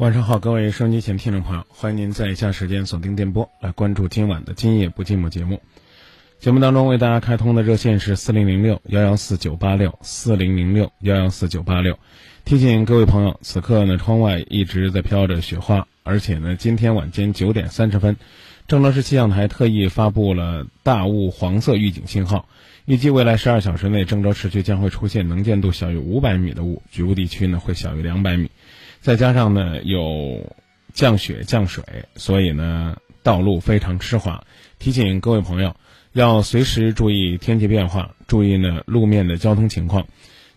晚上好，各位收音机前听众朋友，欢迎您在以下时间锁定电波来关注今晚的《今夜不寂寞》节目。节目当中为大家开通的热线是四零零六幺幺四九八六四零零六幺幺四九八六。提醒各位朋友，此刻呢，窗外一直在飘着雪花，而且呢，今天晚间九点三十分，郑州市气象台特意发布了大雾黄色预警信号，预计未来十二小时内，郑州市区将会出现能见度小于五百米的雾，局部地区呢会小于两百米。再加上呢有降雪降水，所以呢道路非常湿滑。提醒各位朋友要随时注意天气变化，注意呢路面的交通情况。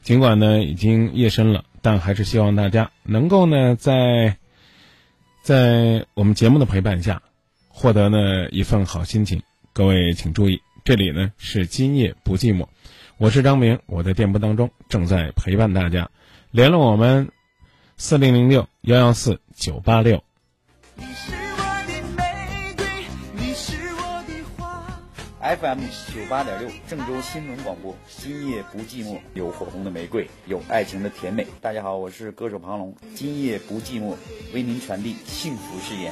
尽管呢已经夜深了，但还是希望大家能够呢在在我们节目的陪伴下，获得呢一份好心情。各位请注意，这里呢是今夜不寂寞，我是张明，我在电波当中正在陪伴大家，联络我们。四零零六幺幺四九八六。FM 九八点六，郑州新闻广播。今夜不寂寞，有火红的玫瑰，有爱情的甜美。大家好，我是歌手庞龙。今夜不寂寞，为您传递幸福誓言。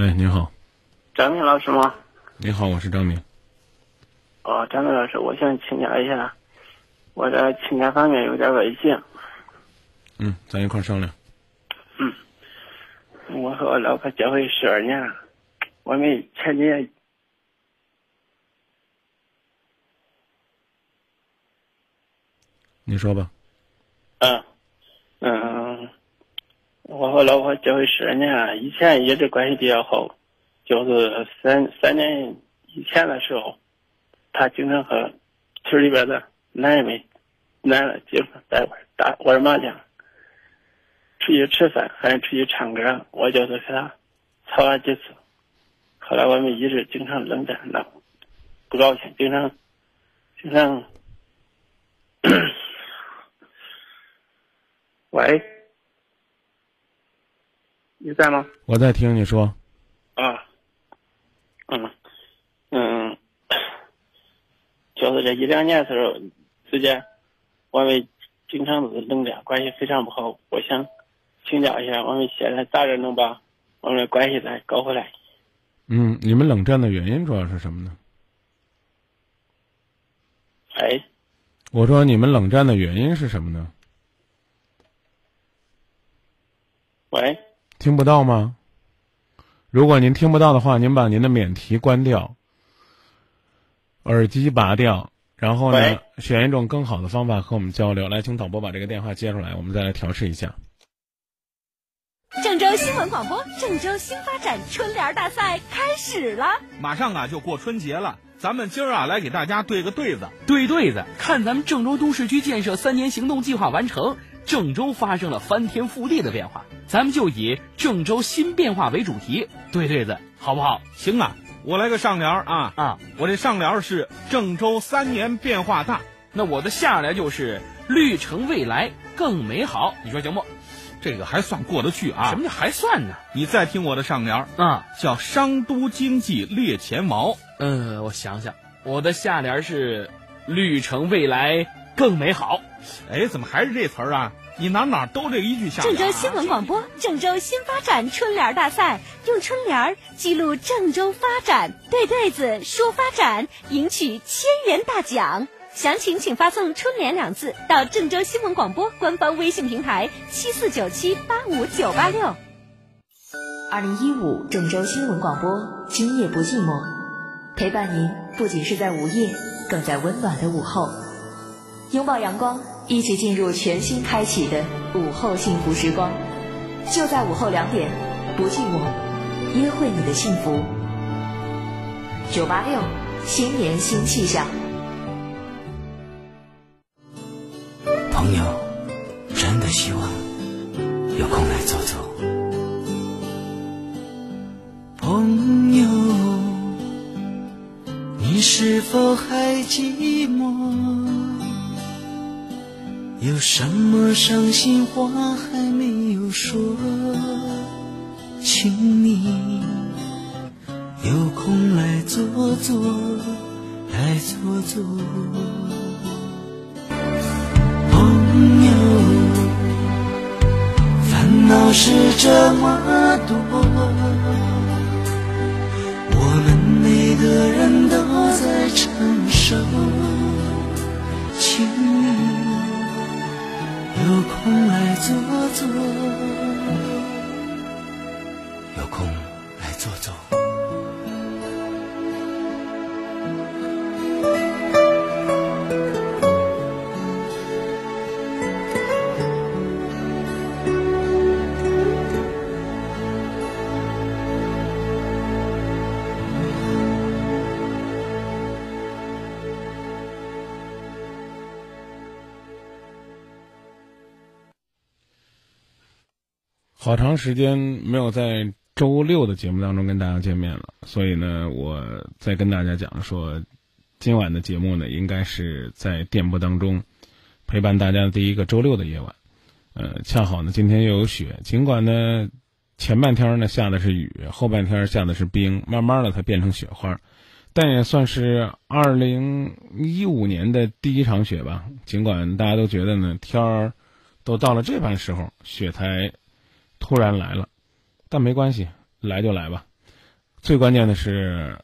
哎，您好。张明老师吗？你好，我是张明。哦，张明老师，我想请教一下，我的情感方面有点问题。嗯，咱一块商量。嗯，我和我老婆结婚十二年了，我们前几年。你说吧。嗯，嗯。我和老婆结婚十年了，以前一直关系比较好，就是三三年以前的时候，他经常和村里边的男人们、男的经常在一块打玩麻将，出去吃饭还是出去唱歌，我就是和他吵了几次，后来我们一直经常冷战，闹不高兴，经常经常，喂。你在吗？我在听你说。啊，嗯，嗯，就是这一两年时候之间，我们经常都是冷战，关系非常不好。我想请教一下，我们现在咋着能把我们的关系再搞回来？嗯，你们冷战的原因主要是什么呢？哎，我说你们冷战的原因是什么呢？喂。听不到吗？如果您听不到的话，您把您的免提关掉，耳机拔掉，然后呢，选一种更好的方法和我们交流。来，请导播把这个电话接出来，我们再来调试一下。郑州新闻广播，郑州新发展春联大赛开始了。马上啊就过春节了，咱们今儿啊来给大家对个对子，对对子，看咱们郑州都市区建设三年行动计划完成。郑州发生了翻天覆地的变化，咱们就以郑州新变化为主题对对子，好不好？行啊，我来个上联啊啊！我这上联是郑州三年变化大，那我的下联就是绿城未来更美好，你说行不？这个还算过得去啊？什么叫还算呢？你再听我的上联啊，叫商都经济列前茅。嗯，我想想，我的下联是绿城未来更美好。哎，怎么还是这词儿啊？你哪哪都这一句下。郑州新闻广播，郑州新发展春联大赛，用春联记录郑州发展，对对子说发展，赢取千元大奖。详情请发送“春联”两字到郑州新闻广播官方微信平台七四九七八五九八六。二零一五郑州新闻广播，今夜不寂寞，陪伴您不仅是在午夜，更在温暖的午后。拥抱阳光，一起进入全新开启的午后幸福时光。就在午后两点，不寂寞，约会你的幸福。九八六新年新气象。朋友，真的希望有空来走走。朋友，你是否还寂寞？有什么伤心话还没有说？请你有空来坐坐，来坐坐。朋友，烦恼是这么多，我们每个人都在承受，请有空来坐坐，好长时间没有在周六的节目当中跟大家见面了，所以呢，我再跟大家讲说，今晚的节目呢，应该是在电波当中陪伴大家的第一个周六的夜晚。呃，恰好呢，今天又有雪，尽管呢前半天呢下的是雨，后半天下的是冰，慢慢的它变成雪花，但也算是二零一五年的第一场雪吧。尽管大家都觉得呢天儿都到了这般时候，雪才。突然来了，但没关系，来就来吧。最关键的是，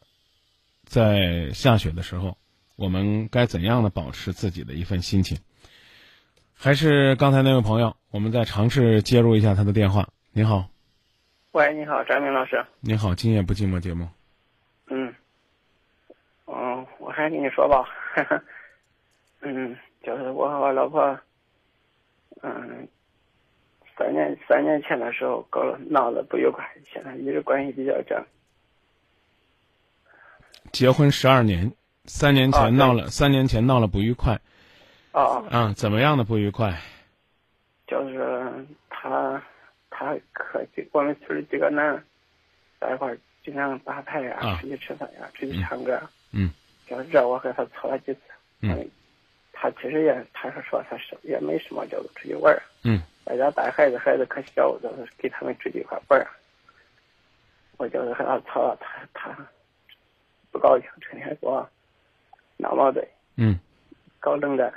在下雪的时候，我们该怎样的保持自己的一份心情？还是刚才那位朋友，我们再尝试接入一下他的电话。你好，喂，你好，张明老师。你好，今夜不寂寞节目。嗯，嗯，我还跟你说吧，嗯，就是我和我老婆，嗯。三年三年前的时候搞了闹得不愉快，现在一直关系比较正。结婚十二年，三年前闹了，三年前闹了不愉快。啊啊！怎么样的不愉快？就是他，他和几我们村里几个男在一块儿经常打牌呀，出去吃饭呀，出去唱歌。嗯。就是这，我和他吵了几次。嗯。他其实也，他是说他是也没什么，就是出去玩儿。嗯。在家带孩子，孩子可小，就是给他们出去一块玩儿。我就是和他吵，他他不高兴，成天给我闹矛盾，嗯，搞冷战。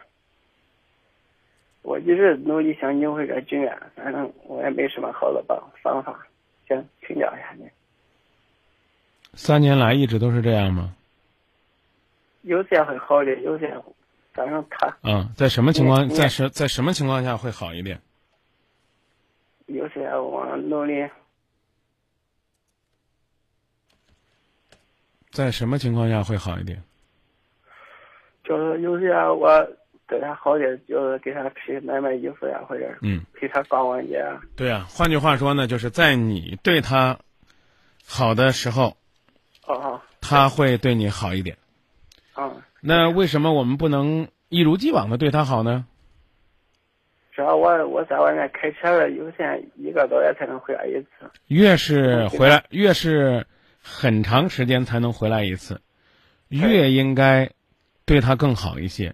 我一直努力想扭回这局面，反正我也没什么好的办方法，想请教一下你。三年来一直都是这样吗？有些会好点，有些反正他嗯，在什么情况在什在什么情况下会好一点？有些我努力，在什么情况下会好一点？就是有些我对他好点，就是给他去买买衣服呀，或者嗯，陪他逛逛街啊。对啊，换句话说呢，就是在你对他好的时候，哦，他会对你好一点。嗯。那为什么我们不能一如既往的对他好呢？主要我我在外面开车了，有限一个多月才能回来一次。越是回来，越是很长时间才能回来一次，越应该对他更好一些。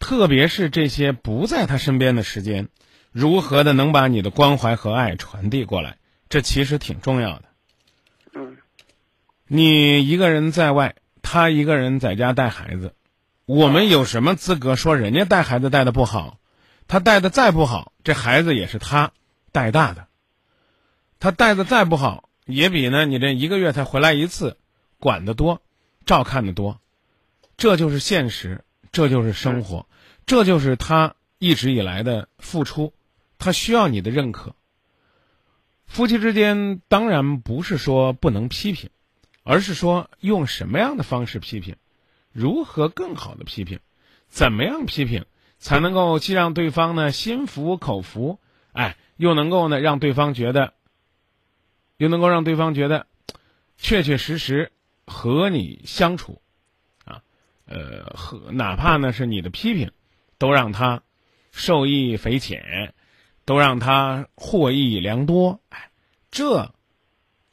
特别是这些不在他身边的时间，如何的能把你的关怀和爱传递过来，这其实挺重要的。嗯，你一个人在外，他一个人在家带孩子，我们有什么资格说人家带孩子带的不好？他带的再不好，这孩子也是他带大的。他带的再不好，也比呢你这一个月才回来一次，管得多，照看的多。这就是现实，这就是生活，这就是他一直以来的付出。他需要你的认可。夫妻之间当然不是说不能批评，而是说用什么样的方式批评，如何更好的批评，怎么样批评。才能够既让对方呢心服口服，哎，又能够呢让对方觉得又能够让对方觉得确确实实和你相处，啊，呃，和哪怕呢是你的批评，都让他受益匪浅，都让他获益良多。哎，这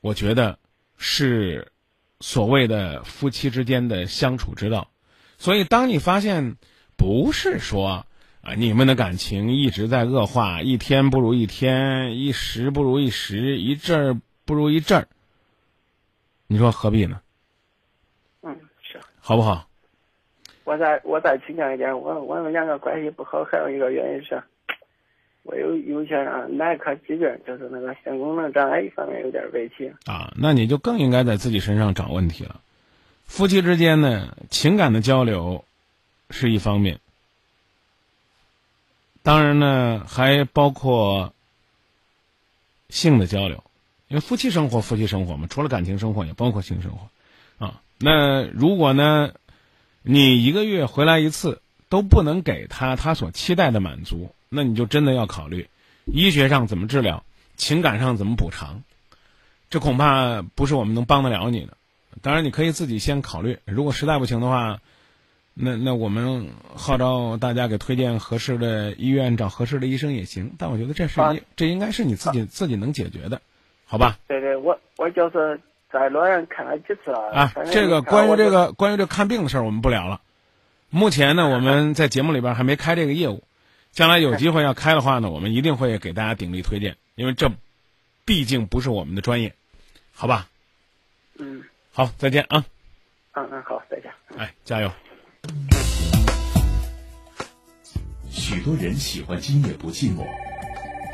我觉得是所谓的夫妻之间的相处之道。所以，当你发现不是说啊，你们的感情一直在恶化，一天不如一天，一时不如一时，一阵儿不如一阵儿，你说何必呢？嗯，是。好不好？我再我再请教一点，我我们两个关系不好，还有一个原因是，我有有些啊耐克疾病，就是那个性功能障碍方面有点问题。啊，那你就更应该在自己身上找问题了。夫妻之间呢，情感的交流是一方面，当然呢，还包括性的交流，因为夫妻生活，夫妻生活嘛，除了感情生活，也包括性生活啊。那如果呢，你一个月回来一次都不能给他他所期待的满足，那你就真的要考虑医学上怎么治疗，情感上怎么补偿，这恐怕不是我们能帮得了你的。当然，你可以自己先考虑。如果实在不行的话，那那我们号召大家给推荐合适的医院，找合适的医生也行。但我觉得这是这应该是你自己自己能解决的，好吧？对对，我我就是在洛阳看了几次啊。这个关于这个关于这看病的事儿，我们不聊了。目前呢，我们在节目里边还没开这个业务，将来有机会要开的话呢，我们一定会给大家鼎力推荐，因为这毕竟不是我们的专业，好吧？嗯。好，再见啊！嗯嗯，好，再见。哎，加油！许多人喜欢今夜不寂寞，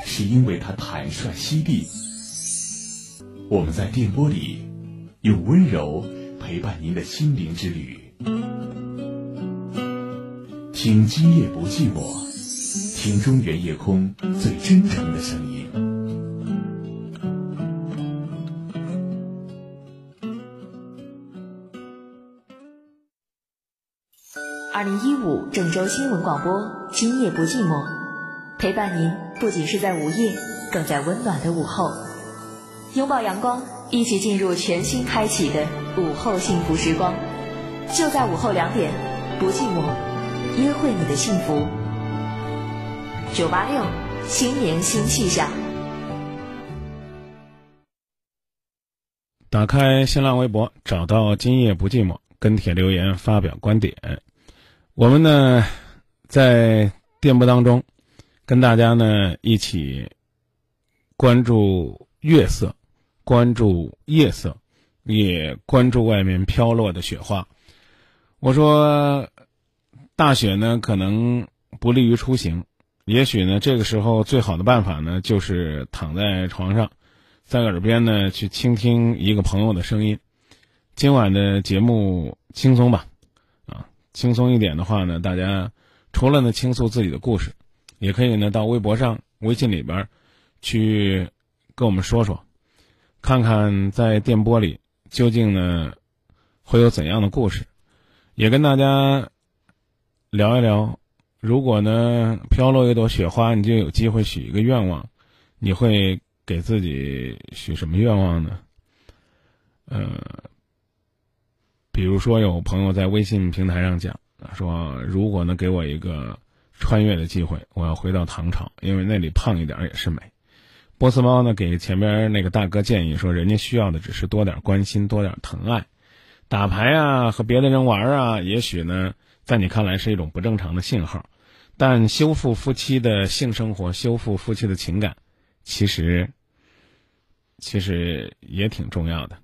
是因为他坦率犀利。我们在电波里，用温柔陪伴您的心灵之旅。听今夜不寂寞，听中原夜空最真诚的声音。二零一五郑州新闻广播，今夜不寂寞，陪伴您不仅是在午夜，更在温暖的午后。拥抱阳光，一起进入全新开启的午后幸福时光。就在午后两点，不寂寞，约会你的幸福。九八六，新年新气象。打开新浪微博，找到今夜不寂寞，跟帖留言发表观点。我们呢，在电波当中，跟大家呢一起关注月色，关注夜色，也关注外面飘落的雪花。我说，大雪呢可能不利于出行，也许呢这个时候最好的办法呢就是躺在床上，在耳边呢去倾听一个朋友的声音。今晚的节目轻松吧。轻松一点的话呢，大家除了呢倾诉自己的故事，也可以呢到微博上、微信里边去跟我们说说，看看在电波里究竟呢会有怎样的故事，也跟大家聊一聊。如果呢飘落一朵雪花，你就有机会许一个愿望，你会给自己许什么愿望呢？呃。比如说，有朋友在微信平台上讲说，如果呢给我一个穿越的机会，我要回到唐朝，因为那里胖一点也是美。波斯猫呢给前边那个大哥建议说，人家需要的只是多点关心，多点疼爱。打牌啊，和别的人玩啊，也许呢在你看来是一种不正常的信号，但修复夫妻的性生活，修复夫妻的情感，其实其实也挺重要的。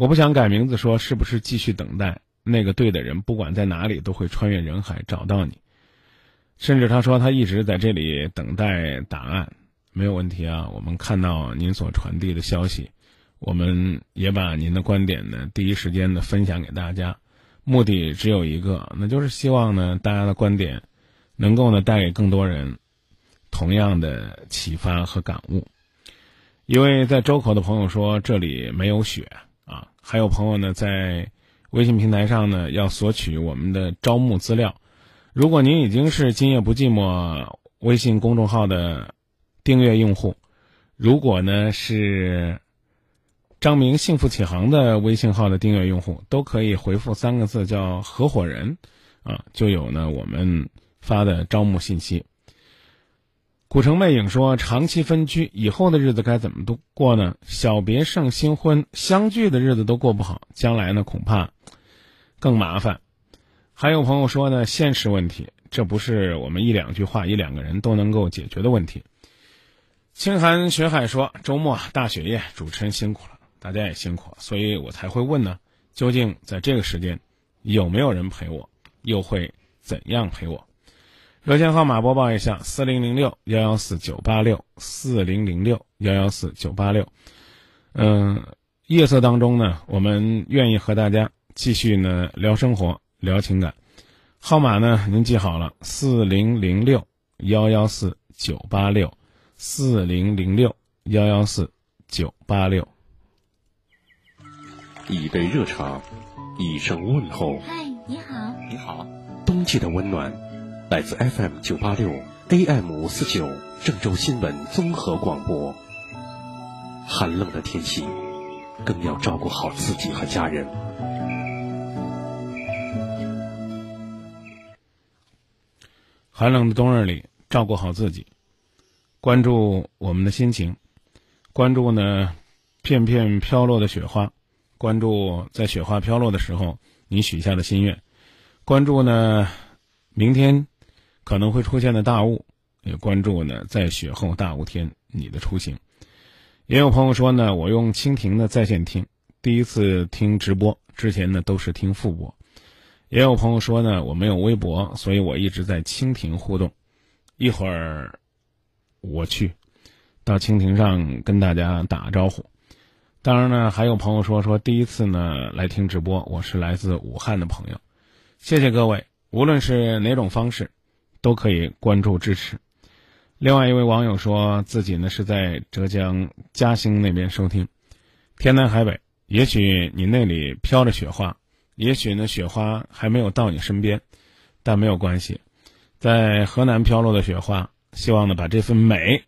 我不想改名字，说是不是继续等待那个对的人，不管在哪里都会穿越人海找到你。甚至他说他一直在这里等待答案，没有问题啊。我们看到您所传递的消息，我们也把您的观点呢第一时间的分享给大家，目的只有一个，那就是希望呢大家的观点能够呢带给更多人同样的启发和感悟。一位在周口的朋友说这里没有雪。还有朋友呢，在微信平台上呢，要索取我们的招募资料。如果您已经是今夜不寂寞微信公众号的订阅用户，如果呢是张明幸福启航的微信号的订阅用户都可以回复三个字叫合伙人，啊，就有呢我们发的招募信息。古城魅影说，长期分居以后的日子该怎么度过呢？小别胜新婚，相聚的日子都过不好，将来呢恐怕更麻烦。还有朋友说呢，现实问题，这不是我们一两句话、一两个人都能够解决的问题。清寒雪海说，周末大雪夜，主持人辛苦了，大家也辛苦，所以我才会问呢，究竟在这个时间有没有人陪我，又会怎样陪我？热线号码播报一下：四零零六幺幺四九八六，四零零六幺幺四九八六。嗯，夜色当中呢，我们愿意和大家继续呢聊生活、聊情感。号码呢，您记好了：四零零六幺幺四九八六，四零零六幺幺四九八六。一杯热茶，一声问候。嗨，你好，你好。冬季的温暖。来自 FM 九八六 AM 五四九郑州新闻综合广播。寒冷的天气，更要照顾好自己和家人。寒冷的冬日里，照顾好自己，关注我们的心情，关注呢片片飘落的雪花，关注在雪花飘落的时候你许下的心愿，关注呢明天。可能会出现的大雾，也关注呢，在雪后大雾天你的出行。也有朋友说呢，我用蜻蜓的在线听，第一次听直播，之前呢都是听复播。也有朋友说呢，我没有微博，所以我一直在蜻蜓互动。一会儿我去到蜻蜓上跟大家打个招呼。当然呢，还有朋友说说第一次呢来听直播，我是来自武汉的朋友。谢谢各位，无论是哪种方式。都可以关注支持。另外一位网友说自己呢是在浙江嘉兴那边收听，天南海北，也许你那里飘着雪花，也许呢雪花还没有到你身边，但没有关系，在河南飘落的雪花，希望呢把这份美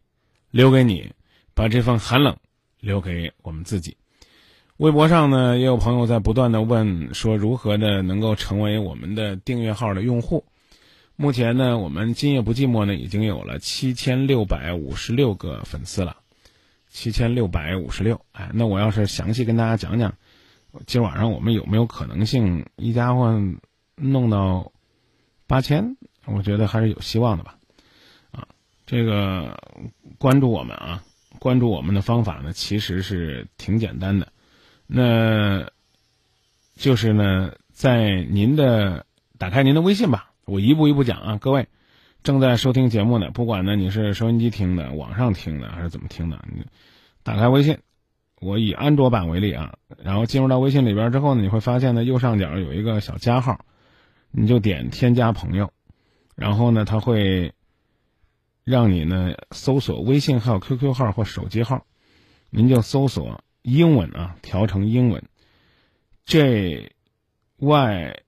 留给你，把这份寒冷留给我们自己。微博上呢也有朋友在不断的问说如何的能够成为我们的订阅号的用户。目前呢，我们今夜不寂寞呢，已经有了七千六百五十六个粉丝了，七千六百五十六。哎，那我要是详细跟大家讲讲，今晚上我们有没有可能性一家伙弄到八千？我觉得还是有希望的吧。啊，这个关注我们啊，关注我们的方法呢，其实是挺简单的，那就是呢，在您的打开您的微信吧。我一步一步讲啊，各位正在收听节目的，不管呢你是收音机听的、网上听的还是怎么听的，你打开微信，我以安卓版为例啊，然后进入到微信里边之后呢，你会发现呢右上角有一个小加号，你就点添加朋友，然后呢它会让你呢搜索微信号、QQ 号或手机号，您就搜索英文啊，调成英文，J Y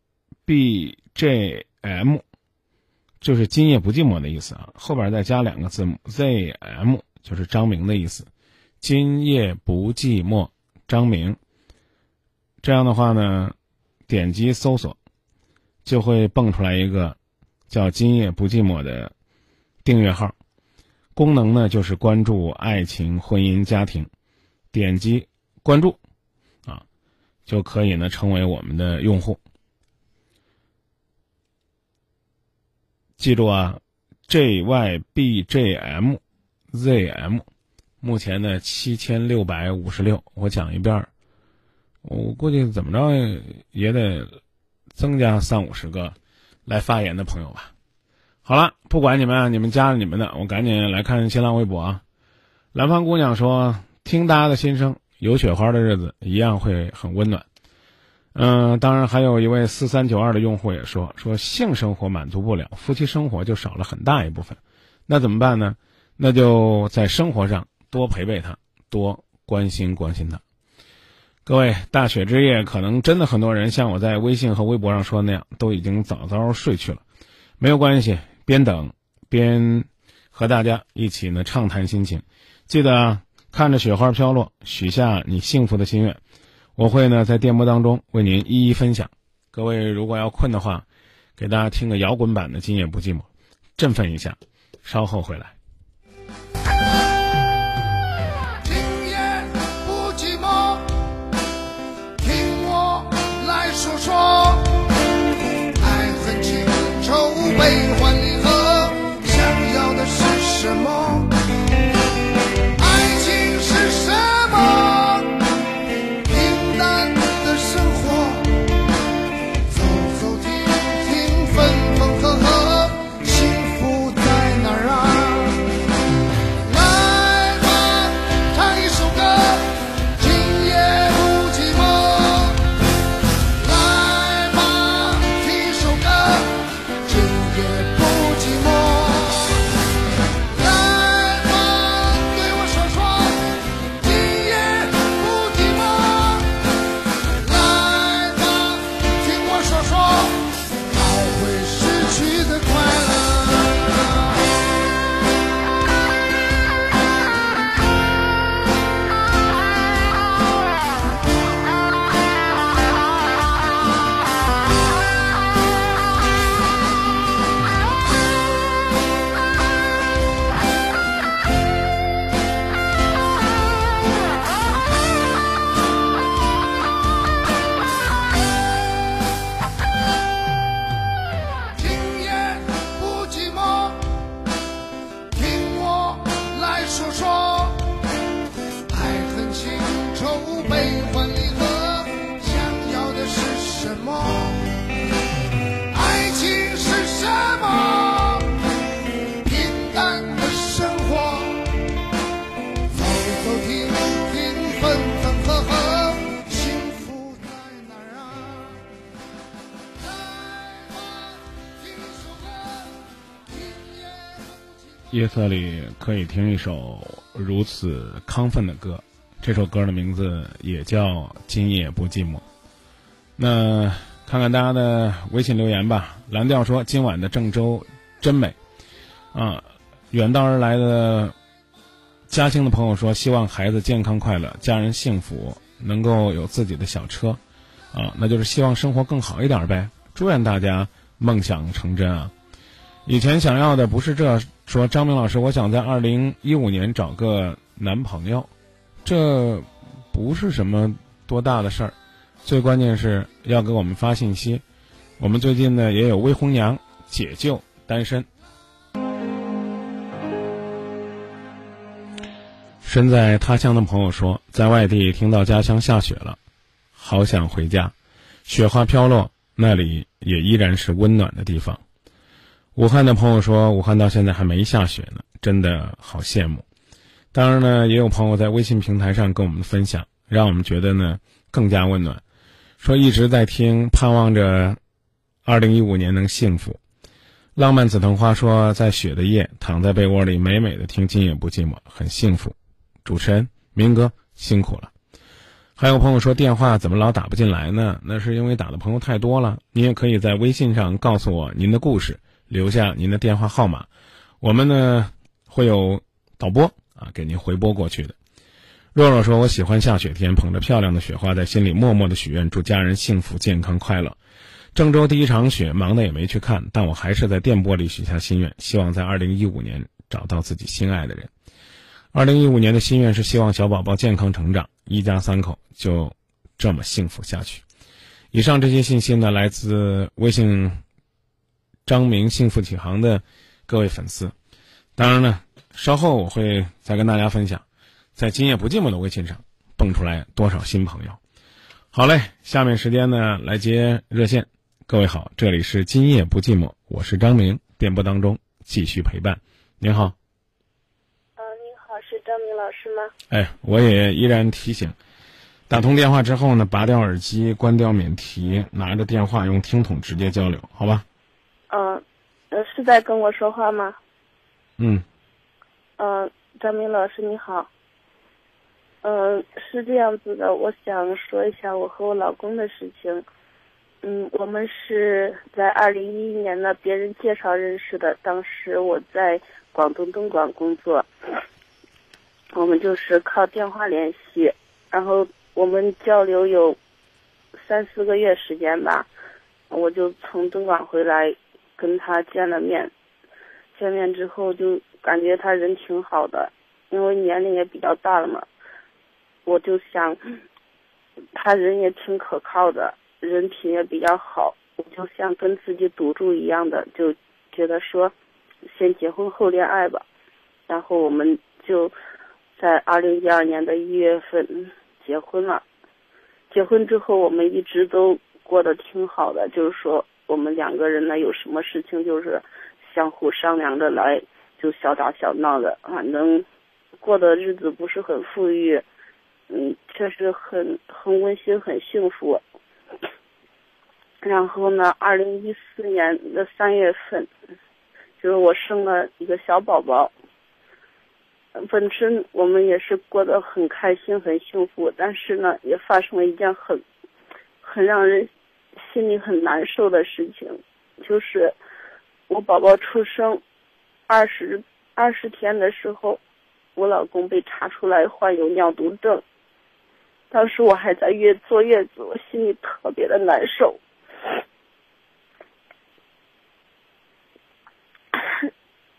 B J。M，就是今夜不寂寞的意思啊，后边再加两个字母 ZM，就是张明的意思。今夜不寂寞，张明。这样的话呢，点击搜索，就会蹦出来一个叫“今夜不寂寞”的订阅号。功能呢就是关注爱情、婚姻、家庭，点击关注，啊，就可以呢成为我们的用户。记住啊，J Y B J M Z M，目前呢七千六百五十六。我讲一遍，我估计怎么着也得增加三五十个来发言的朋友吧。好了，不管你们，你们加了你们的，我赶紧来看新浪微博啊。南方姑娘说：“听大家的心声，有雪花的日子一样会很温暖。”嗯，当然还有一位四三九二的用户也说，说性生活满足不了，夫妻生活就少了很大一部分，那怎么办呢？那就在生活上多陪陪他，多关心关心他。各位，大雪之夜，可能真的很多人像我在微信和微博上说那样，都已经早早睡去了。没有关系，边等边和大家一起呢畅谈心情。记得啊。看着雪花飘落，许下你幸福的心愿。我会呢在电波当中为您一一分享。各位如果要困的话，给大家听个摇滚版的《今夜不寂寞》，振奋一下。稍后回来。夜色里可以听一首如此亢奋的歌，这首歌的名字也叫《今夜不寂寞》。那看看大家的微信留言吧。蓝调说今晚的郑州真美，啊，远道而来的嘉兴的朋友说希望孩子健康快乐，家人幸福，能够有自己的小车，啊，那就是希望生活更好一点呗。祝愿大家梦想成真啊！以前想要的不是这，说张明老师，我想在二零一五年找个男朋友，这不是什么多大的事儿，最关键是要给我们发信息。我们最近呢也有未婚娘解救单身。身在他乡的朋友说，在外地听到家乡下雪了，好想回家。雪花飘落，那里也依然是温暖的地方。武汉的朋友说，武汉到现在还没下雪呢，真的好羡慕。当然呢，也有朋友在微信平台上跟我们分享，让我们觉得呢更加温暖。说一直在听，盼望着二零一五年能幸福。浪漫紫藤花说，在雪的夜，躺在被窝里美美的听《今夜不寂寞》，很幸福。主持人明哥辛苦了。还有朋友说电话怎么老打不进来呢？那是因为打的朋友太多了。你也可以在微信上告诉我您的故事。留下您的电话号码，我们呢会有导播啊给您回拨过去的。若若说：“我喜欢下雪天，捧着漂亮的雪花，在心里默默的许愿，祝家人幸福、健康、快乐。”郑州第一场雪，忙的也没去看，但我还是在电波里许下心愿，希望在二零一五年找到自己心爱的人。二零一五年的心愿是希望小宝宝健康成长，一家三口就这么幸福下去。以上这些信息呢，来自微信。张明幸福启航的各位粉丝，当然呢，稍后我会再跟大家分享，在今夜不寂寞的微信上蹦出来多少新朋友。好嘞，下面时间呢来接热线。各位好，这里是今夜不寂寞，我是张明，电波当中继续陪伴。您好。呃，您好，是张明老师吗？哎，我也依然提醒，打通电话之后呢，拔掉耳机，关掉免提，拿着电话用听筒直接交流，好吧？嗯，呃，是在跟我说话吗？嗯。嗯，张明老师你好。嗯，是这样子的，我想说一下我和我老公的事情。嗯，我们是在二零一一年呢，别人介绍认识的。当时我在广东东莞工作。我们就是靠电话联系，然后我们交流有三四个月时间吧，我就从东莞回来跟他见了面，见面之后就感觉他人挺好的，因为年龄也比较大了嘛，我就想他人也挺可靠的，人品也比较好，我就像跟自己赌注一样的，就觉得说先结婚后恋爱吧，然后我们就在二零一二年的一月份结婚了。结婚之后，我们一直都过得挺好的，就是说我们两个人呢，有什么事情就是相互商量着来，就小打小闹的，反正过的日子不是很富裕，嗯，确实很很温馨，很幸福。然后呢，二零一四年的三月份，就是我生了一个小宝宝。本身我们也是过得很开心、很幸福，但是呢，也发生了一件很很让人心里很难受的事情，就是我宝宝出生二十二十天的时候，我老公被查出来患有尿毒症。当时我还在月坐月子，我心里特别的难受。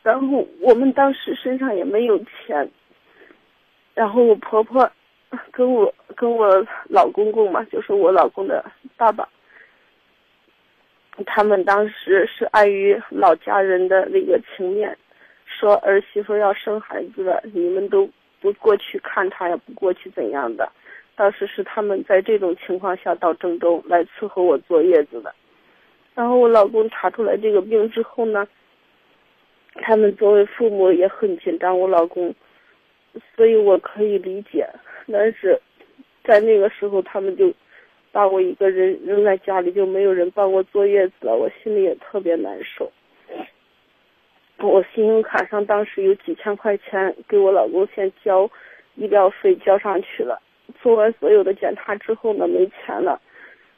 然后我们当时身上也没有钱，然后我婆婆跟我跟我老公公嘛，就是我老公的爸爸，他们当时是碍于老家人的那个情面，说儿媳妇要生孩子了，你们都不过去看她，也不过去怎样的。当时是他们在这种情况下到郑州来伺候我坐月子的，然后我老公查出来这个病之后呢。他们作为父母也很紧张，我老公，所以我可以理解。但是，在那个时候，他们就把我一个人扔在家里，就没有人帮我坐月子了，我心里也特别难受。我信用卡上当时有几千块钱，给我老公先交医疗费交上去了。做完所有的检查之后呢，没钱了。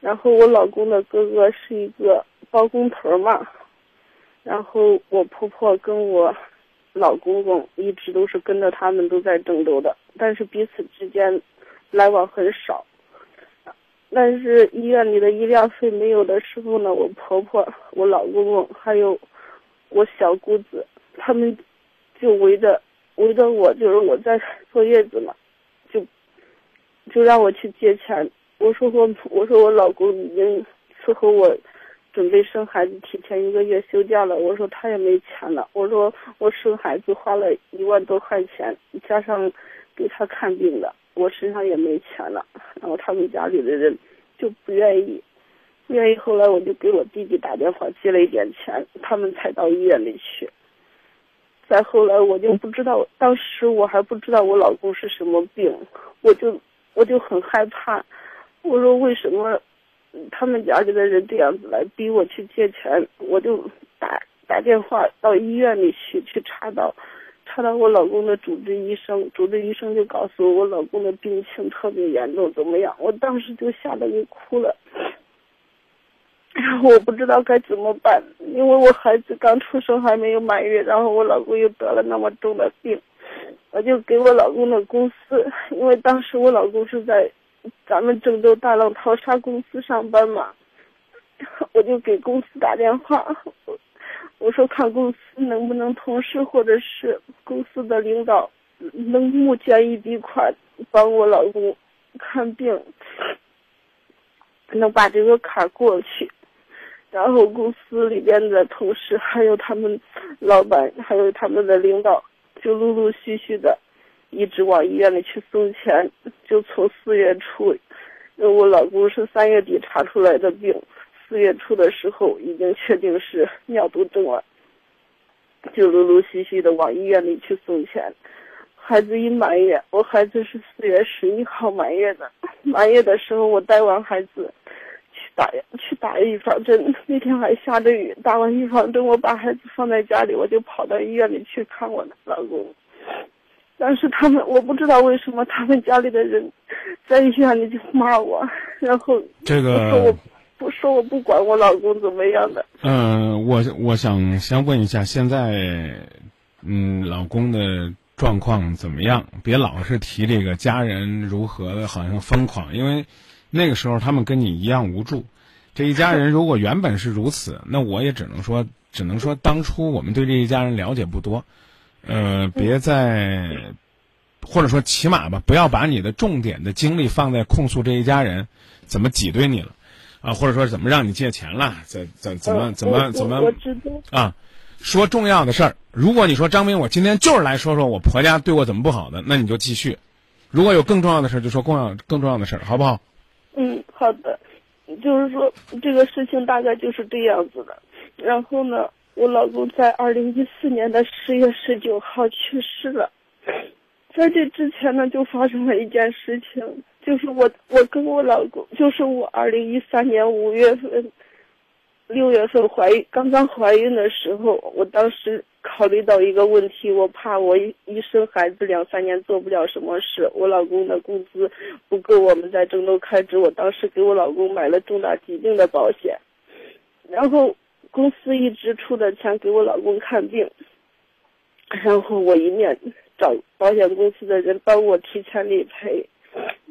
然后我老公的哥哥是一个包工头嘛。然后我婆婆跟我老公公一直都是跟着他们都在郑州的，但是彼此之间来往很少。但是医院里的医疗费没有的时候呢，我婆婆、我老公公还有我小姑子，他们就围着围着我，就是我在坐月子嘛，就就让我去借钱。我说我我说我老公已经伺候我。准备生孩子，提前一个月休假了。我说他也没钱了。我说我生孩子花了一万多块钱，加上给他看病的，我身上也没钱了。然后他们家里的人就不愿意，不愿意。后来我就给我弟弟打电话借了一点钱，他们才到医院里去。再后来我就不知道，当时我还不知道我老公是什么病，我就我就很害怕。我说为什么？他们家里的人这样子来逼我去借钱，我就打打电话到医院里去，去查到，看到我老公的主治医生，主治医生就告诉我，我老公的病情特别严重，怎么样？我当时就吓得给哭了，然 后我不知道该怎么办，因为我孩子刚出生还没有满月，然后我老公又得了那么重的病，我就给我老公的公司，因为当时我老公是在。咱们郑州大浪淘沙公司上班嘛，我就给公司打电话，我说看公司能不能同事或者是公司的领导能募捐一笔款帮我老公看病，能把这个坎过去。然后公司里边的同事还有他们老板还有他们的领导就陆陆续续的。一直往医院里去送钱，就从四月初，我老公是三月底查出来的病，四月初的时候已经确定是尿毒症了，就陆陆续续的往医院里去送钱。孩子一满月，我孩子是四月十一号满月的，满月的时候我带完孩子去打去打预防针，那天还下着雨，打完预防针我把孩子放在家里，我就跑到医院里去看我的老公。但是他们，我不知道为什么他们家里的人，在医院里就骂我，然后这个说我不说我不管我老公怎么样的。嗯，我我想先问一下，现在，嗯，老公的状况怎么样，别老是提这个家人如何的，好像疯狂，因为那个时候他们跟你一样无助。这一家人如果原本是如此，那我也只能说，只能说当初我们对这一家人了解不多，呃，别再，或者说起码吧，不要把你的重点的精力放在控诉这一家人怎么挤兑你了，啊，或者说怎么让你借钱了，怎怎怎么怎么怎么我知道啊，说重要的事儿。如果你说张明，我今天就是来说说我婆家对我怎么不好的，那你就继续。如果有更重要的事儿，就说更要更重要的事儿，好不好？嗯，好的。就是说，这个事情大概就是这样子的。然后呢，我老公在二零一四年的十月十九号去世了。在这之前呢，就发生了一件事情，就是我我跟我老公，就是我二零一三年五月份、六月份怀孕，刚刚怀孕的时候，我当时考虑到一个问题，我怕我一一生孩子两三年做不了什么事，我老公的工资不够我们在郑州开支，我当时给我老公买了重大疾病的保险，然后公司一直出的钱给我老公看病，然后我一面找保险公司的人帮我提前理赔，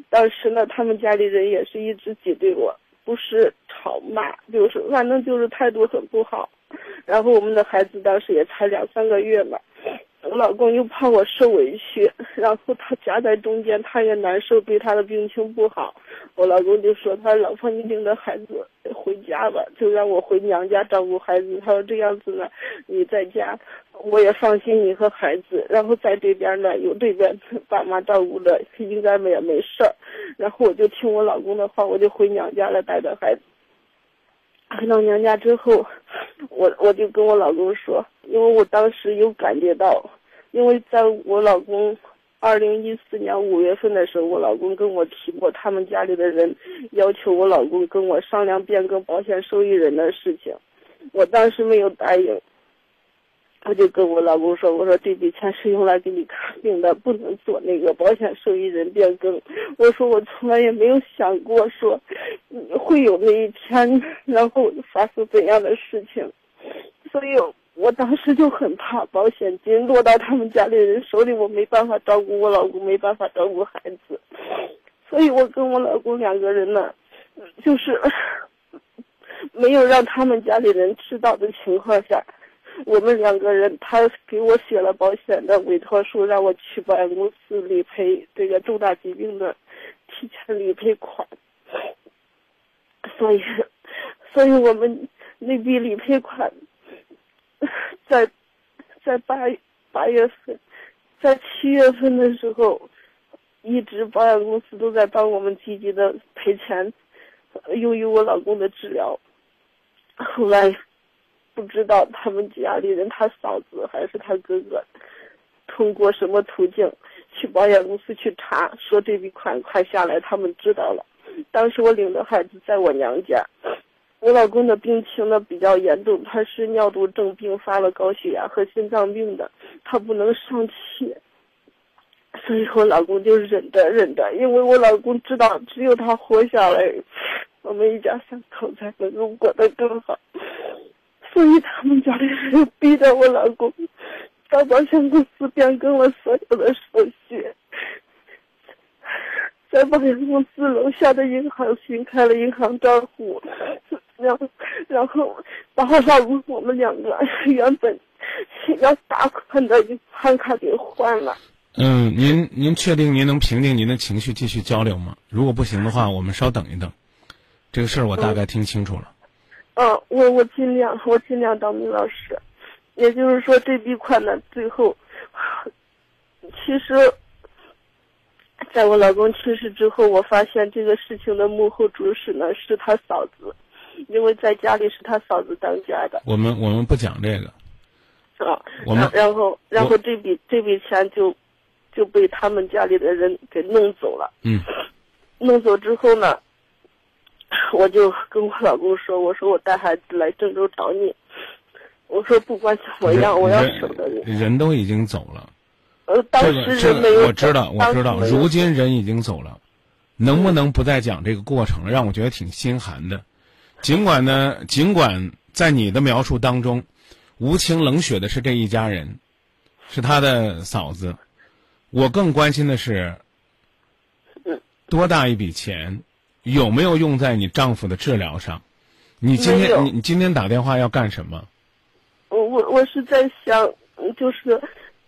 当时呢，他们家里人也是一直挤兑我，不是吵骂，就是反正就是态度很不好。然后我们的孩子当时也才两三个月嘛，我老公又怕我受委屈，然后他夹在中间，他也难受，对他的病情不好。我老公就说：“他老婆，你领着孩子回家吧，就让我回娘家照顾孩子。他说这样子呢，你在家我也放心你和孩子。然后在这边呢，有这边爸妈照顾着，应该也没事儿。然后我就听我老公的话，我就回娘家了，带着孩子。回到娘家之后，我我就跟我老公说，因为我当时有感觉到，因为在我老公二零一四年五月份的时候，我老公跟我提过，他们家里的人要求我老公跟我商量变更保险受益人的事情，我当时没有答应。我就跟我老公说：“我说这笔钱是用来给你看病的，不能做那个保险受益人变更。我说我从来也没有想过说会有那一天，然后发生怎样的事情，所以我当时就很怕保险金落到他们家里人手里，我没办法照顾我老公，没办法照顾孩子，所以我跟我老公两个人呢，就是没有让他们家里人知道的情况下。”我们两个人，他给我写了保险的委托书，让我去保险公司理赔这个重大疾病的提前理赔款。所以，所以我们那笔理赔款，在在八八月份，在七月份的时候，一直保险公司都在帮我们积极的赔钱，由于我老公的治疗，后来。不知道他们家里人，他嫂子还是他哥哥，通过什么途径去保险公司去查，说这笔款快下来，他们知道了。当时我领着孩子在我娘家，我老公的病情呢比较严重，他是尿毒症并发了高血压和心脏病的，他不能上气，所以我老公就忍着忍着，因为我老公知道只有他活下来，我们一家三口才能够过得更好。所以他们家里人逼着我老公到保险公司变更了所有的手续，在保险公司楼下的银行新开了银行账户，然后然后然后老公我们两个 原本要打款的银行卡给换了。嗯，您您确定您能平静您的情绪继续交流吗？如果不行的话，我们稍等一等。这个事儿我大概听清楚了。嗯，我我尽量，我尽量当明老师。也就是说，这笔款呢，最后，其实，在我老公去世之后，我发现这个事情的幕后主使呢是他嫂子，因为在家里是他嫂子当家的。我们我们不讲这个。啊，我们然后然后这笔这笔钱就就被他们家里的人给弄走了。嗯。弄走之后呢？我就跟我老公说：“我说我带孩子来郑州找你，我说不管怎么样，我要守着你。”人都已经走了，呃，当时人没有。我知道，我知道，如今人已经走了，能不能不再讲这个过程了？让我觉得挺心寒的。尽管呢，尽管在你的描述当中，无情冷血的是这一家人，是他的嫂子，我更关心的是，多大一笔钱，有没有用在你丈夫的治疗上？你今天你你今天打电话要干什么？我我我是在想，嗯就是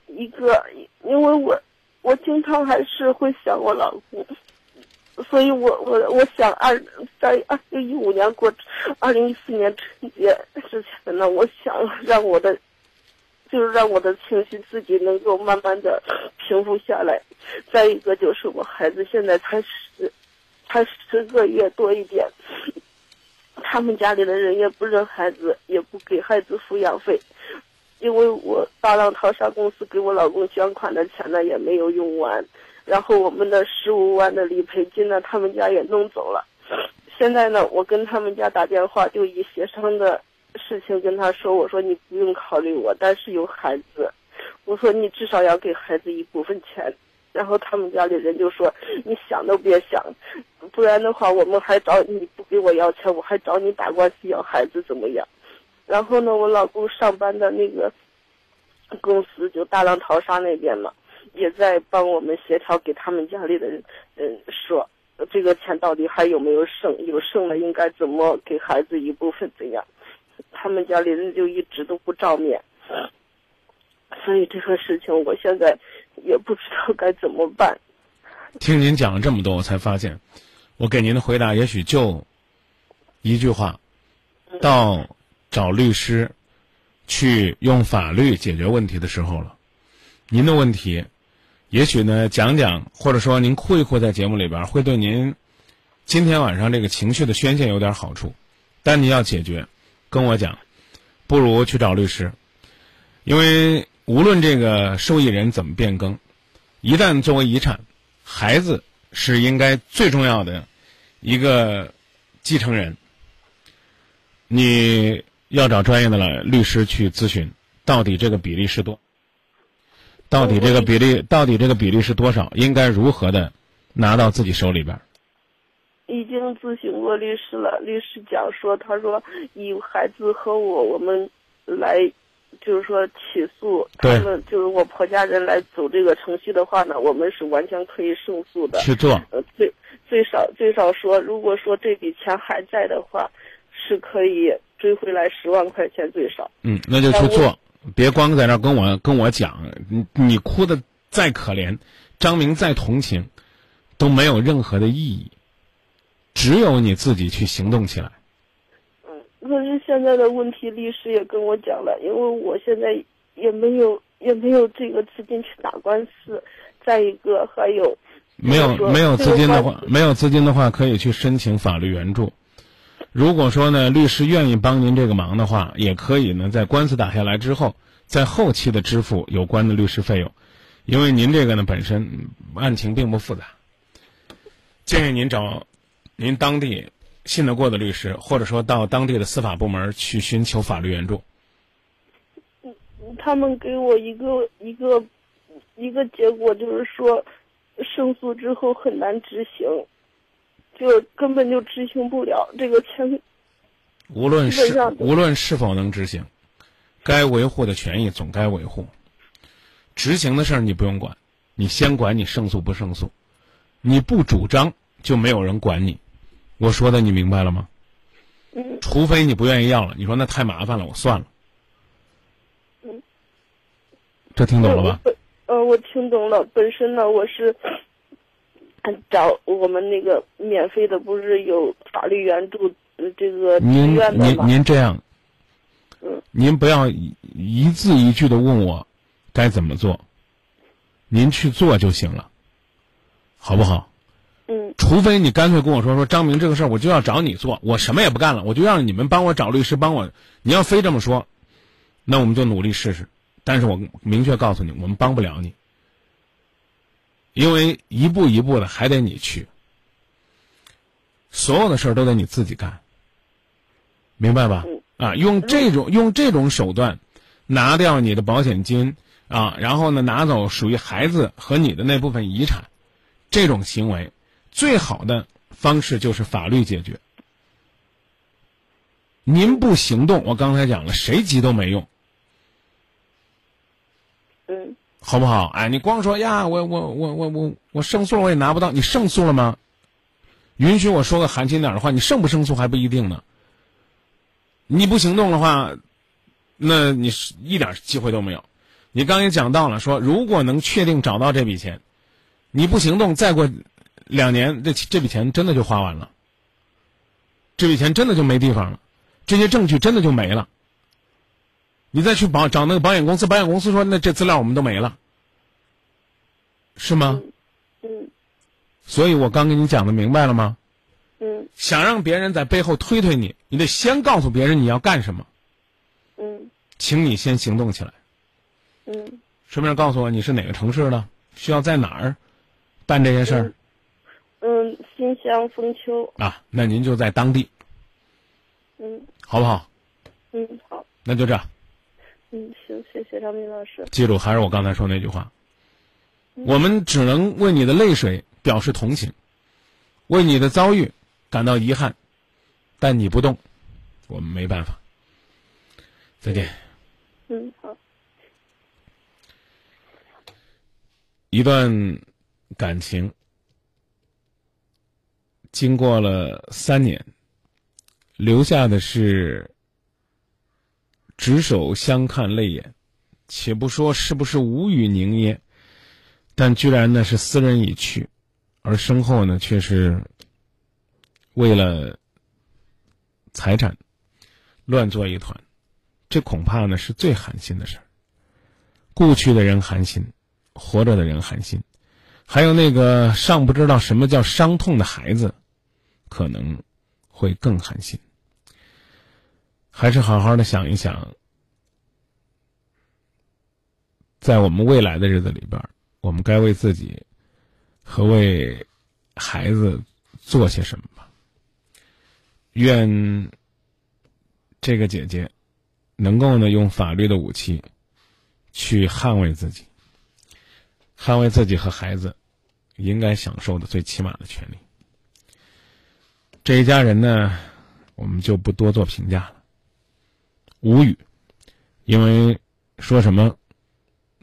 一个，因为我我经常还是会想我老公，所以我我我想二在二零一五年过二零一四年春节之前呢，我想让我的就是让我的情绪自己能够慢慢的平复下来。再一个就是我孩子现在才十才十个月多一点，他们家里的人也不认孩子，也不给孩子抚养费，因为我大浪淘沙公司给我老公捐款的钱呢也没有用完，然后我们的十五万的理赔金呢，他们家也弄走了。现在呢，我跟他们家打电话，就以协商的事情跟他说，我说你不用考虑我，但是有孩子，我说你至少要给孩子一部分钱。然后他们家里人就说：“你想都别想，不然的话，我们还找你不给我要钱，我还找你打官司要孩子怎么样？”然后呢，我老公上班的那个公司就大浪淘沙那边嘛，也在帮我们协调，给他们家里的人嗯说这个钱到底还有没有剩，有剩了应该怎么给孩子一部分怎样？他们家里人就一直都不照面。所以这个事情，我现在也不知道该怎么办。听您讲了这么多，我才发现，我给您的回答也许就一句话：到找律师去用法律解决问题的时候了。您的问题，也许呢讲讲，或者说您哭一哭在节目里边，会对您今天晚上这个情绪的宣泄有点好处。但你要解决，跟我讲，不如去找律师，因为无论这个受益人怎么变更，一旦作为遗产，孩子是应该最重要的一个继承人。你要找专业的了律师去咨询，到底这个比例是多？到底这个比例到底这个比例是多少？应该如何的拿到自己手里边儿？已经咨询过律师了，律师讲说，他说以孩子和我我们来，就是说起诉他们，就是我婆家人来走这个程序的话呢，我们是完全可以胜诉的。去做呃，最最少最少说，如果说这笔钱还在的话，是可以追回来十万块钱最少。嗯，那就去做，别光在那儿跟我跟我讲，你你哭的再可怜，张明再同情，都没有任何的意义，只有你自己去行动起来。嗯可是现在的问题，律师也跟我讲了，因为我现在也没有也没有这个资金去打官司，再一个还有没有没有资金的话，没有资金的话，可以去申请法律援助。如果说呢，律师愿意帮您这个忙的话，也可以呢，在官司打下来之后，在后期的支付有关的律师费用，因为您这个呢本身案情并不复杂，建议您找您当地信得过的律师，或者说到当地的司法部门去寻求法律援助。他们给我一个一个一个结果，就是说胜诉之后很难执行，就根本就执行不了。这个钱无论是无论是否能执行，该维护的权益总该维护。执行的事儿你不用管，你先管你胜诉不胜诉。你不主张，就没有人管你。我说的你明白了吗？嗯除非你不愿意要了，你说那太麻烦了，我算了。嗯，这听懂了吧？本呃，我听懂了。本身呢，我是嗯找我们那个免费的，不是有法律援助呃这个志您您？您这样，嗯您不要一一字一句的问我该怎么做，您去做就行了，好不好？嗯除非你干脆跟我说说张明这个事儿，我就要找你做，我什么也不干了，我就让你们帮我找律师帮我。你要非这么说，那我们就努力试试。但是我明确告诉你，我们帮不了你，因为一步一步的还得你去，所有的事儿都得你自己干，明白吧？啊，用这种用这种手段拿掉你的保险金啊，然后呢拿走属于孩子和你的那部分遗产，这种行为最好的方式就是法律解决。您不行动，我刚才讲了，谁急都没用。嗯好不好？哎，你光说呀，我我我我我我胜诉了，我也拿不到，你胜诉了吗？允许我说个寒心点的话，你胜不胜诉还不一定呢。你不行动的话，那你是一点机会都没有。你刚也讲到了，说如果能确定找到这笔钱，你不行动，再过两年，这这笔钱真的就花完了，这笔钱真的就没地方了，这些证据真的就没了。你再去保找那个保险公司，保险公司说那这资料我们都没了，是吗？嗯所以我刚跟你讲的明白了吗？嗯想让别人在背后推推你，你得先告诉别人你要干什么，嗯请你先行动起来。嗯顺便告诉我你是哪个城市的，需要在哪儿办这些事儿、嗯，新乡丰丘。啊？那您就在当地，嗯好不好？嗯，好。那就这样，嗯，行，谢谢张明老师。记住，还是我刚才说那句话，嗯我们只能为你的泪水表示同情，为你的遭遇感到遗憾，但你不动，我们没办法。再见。嗯，好。一段感情经过了三年，留下的是执手相看泪眼，且不说是不是无语凝噎，但居然呢是斯人已去，而身后呢却是为了财产乱作一团，这恐怕呢是最寒心的事儿。故去的人寒心。活着的人寒心，还有那个尚不知道什么叫伤痛的孩子，可能会更寒心。还是好好的想一想，在我们未来的日子里边，我们该为自己和为孩子做些什么吧。愿这个姐姐能够呢用法律的武器去捍卫自己。捍卫自己和孩子应该享受的最起码的权利。这一家人呢，我们就不多做评价了，无语，因为说什么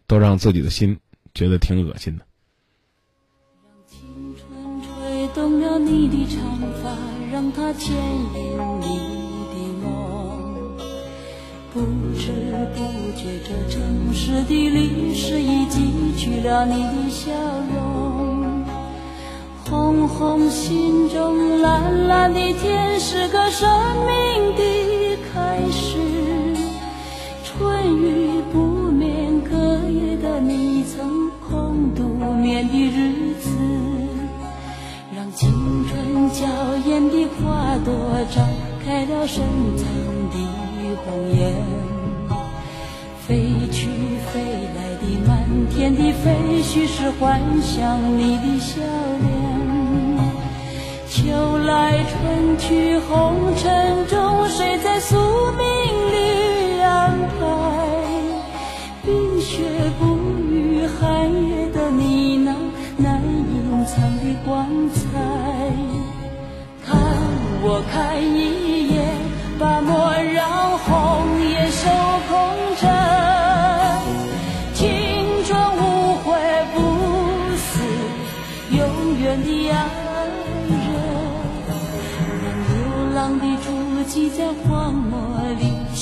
都让自己的心觉得挺恶心的。让青春吹动了你的长发，让它牵引你的梦。不知不觉，这城市的历史已记取了你的笑容。红红心中，蓝蓝的天是个生命的开始。春雨不眠，隔夜的你曾空独眠的日子。让青春娇艳的花朵绽开了深藏的红颜，飞去飞来的满天的飞絮是幻想你的笑脸。秋来春去红尘中，谁在宿命里安排？冰雪不语，寒夜的你那难隐藏的光彩。看我看一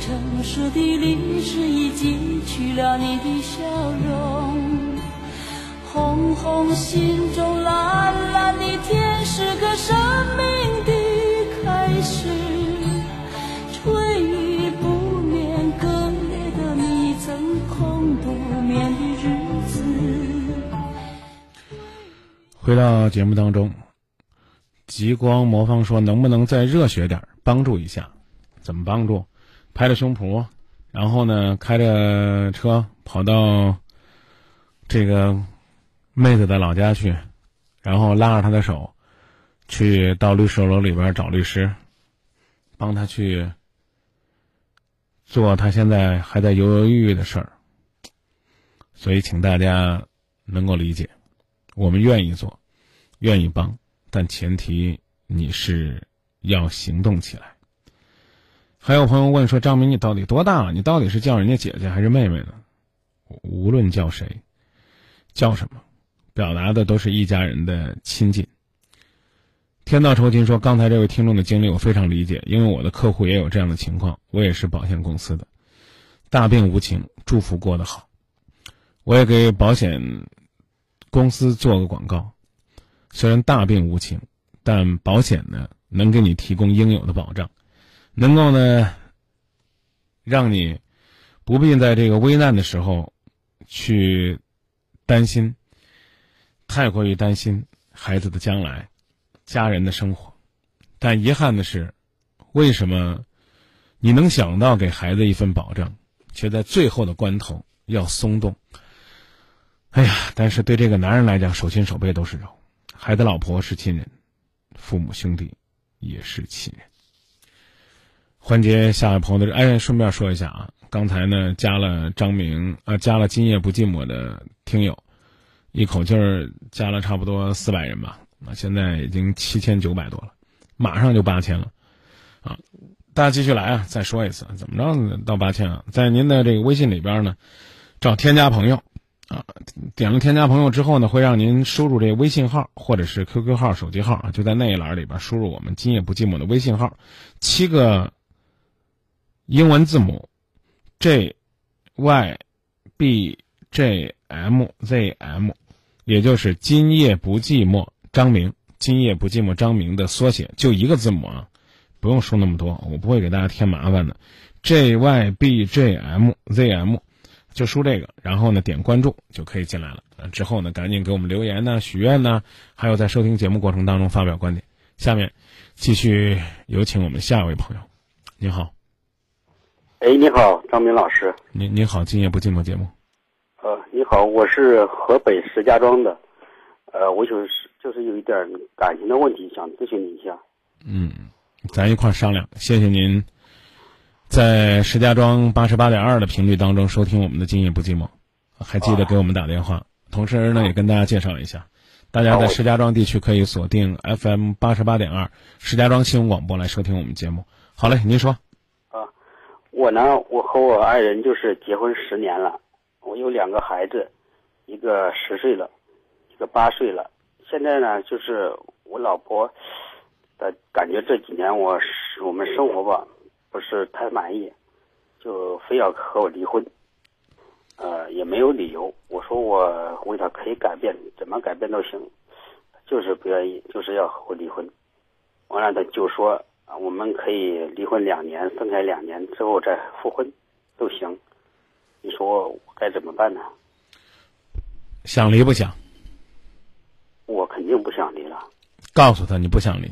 城市的历史已记取了你的笑容。红红心中，蓝蓝的天，是个生命的开始。春雨不眠，隔夜的你曾空独眠的日子。回到节目当中，极光魔方说：“能不能再热血点，帮助一下？怎么帮助？拍着胸脯，然后呢，开着车跑到这个妹子的老家去，然后拉着她的手，去到律师楼里边找律师，帮他去做他现在还在犹犹豫豫的事儿。所以，请大家能够理解。”我们愿意做，愿意帮，但前提你是要行动起来。还有朋友问说：“张明，你到底多大了？你到底是叫人家姐姐还是妹妹呢？”无论叫谁，叫什么，表达的都是一家人的亲近。天道酬勤说：“刚才这位听众的经历我非常理解，因为我的客户也有这样的情况，我也是保险公司的，大病无情，祝福过得好。我也给保险。”公司做个广告，虽然大病无情，但保险呢能给你提供应有的保障，能够呢让你不必在这个危难的时候去担心，太过于担心孩子的将来、家人的生活。但遗憾的是，为什么你能想到给孩子一份保障，却在最后的关头要松动？哎呀，但是对这个男人来讲，手心手背都是肉，孩子、老婆是亲人，父母兄弟也是亲人。欢迎下位朋友的，哎，顺便说一下啊，刚才呢加了张明啊，加了今夜不寂寞的听友，一口气儿加了差不多四百人吧，啊，现在已经七千九百多了，马上就八千了，啊，大家继续来啊，再说一次，怎么着到八千啊？在您的这个微信里边呢，找添加朋友。啊，点了添加朋友之后呢，会让您输入这个微信号或者是 QQ 号、手机号啊，就在那一栏里边输入我们“今夜不寂寞”的微信号，七个英文字母 J Y B J M Z M，也就是“今夜不寂寞”张明，“今夜不寂寞”张明的缩写，就一个字母啊，不用输那么多，我不会给大家添麻烦的，J Y B J M Z M。就输这个，然后呢点关注就可以进来了。之后呢赶紧给我们留言呢、许愿呢，还有在收听节目过程当中发表观点。下面继续有请我们下一位朋友，你好。哎，你好，张明老师。您您好，今夜不寂寞节目。呃，你好，我是河北石家庄的，呃，我就是就是有一点感情的问题想咨询你一下。嗯，咱一块商量。谢谢您。在石家庄八十八点二的频率当中收听我们的《今夜不寂寞》，还记得给我们打电话。同时呢，也跟大家介绍一下，大家在石家庄地区可以锁定 FM 八十八点二石家庄新闻广播来收听我们节目。好嘞，您说。我呢，我和我爱人就是结婚十年了，我有两个孩子，一个十岁了，一个八岁了。现在呢，就是我老婆的感觉这几年我我们生活吧。不是太满意，就非要和我离婚，呃，也没有理由。我说我为他可以改变，怎么改变都行，就是不愿意，就是要和我离婚。完了，他就说我们可以离婚两年，分开两年之后再复婚，都行。你说我该怎么办呢？想离不想？我肯定不想离了。告诉他你不想离。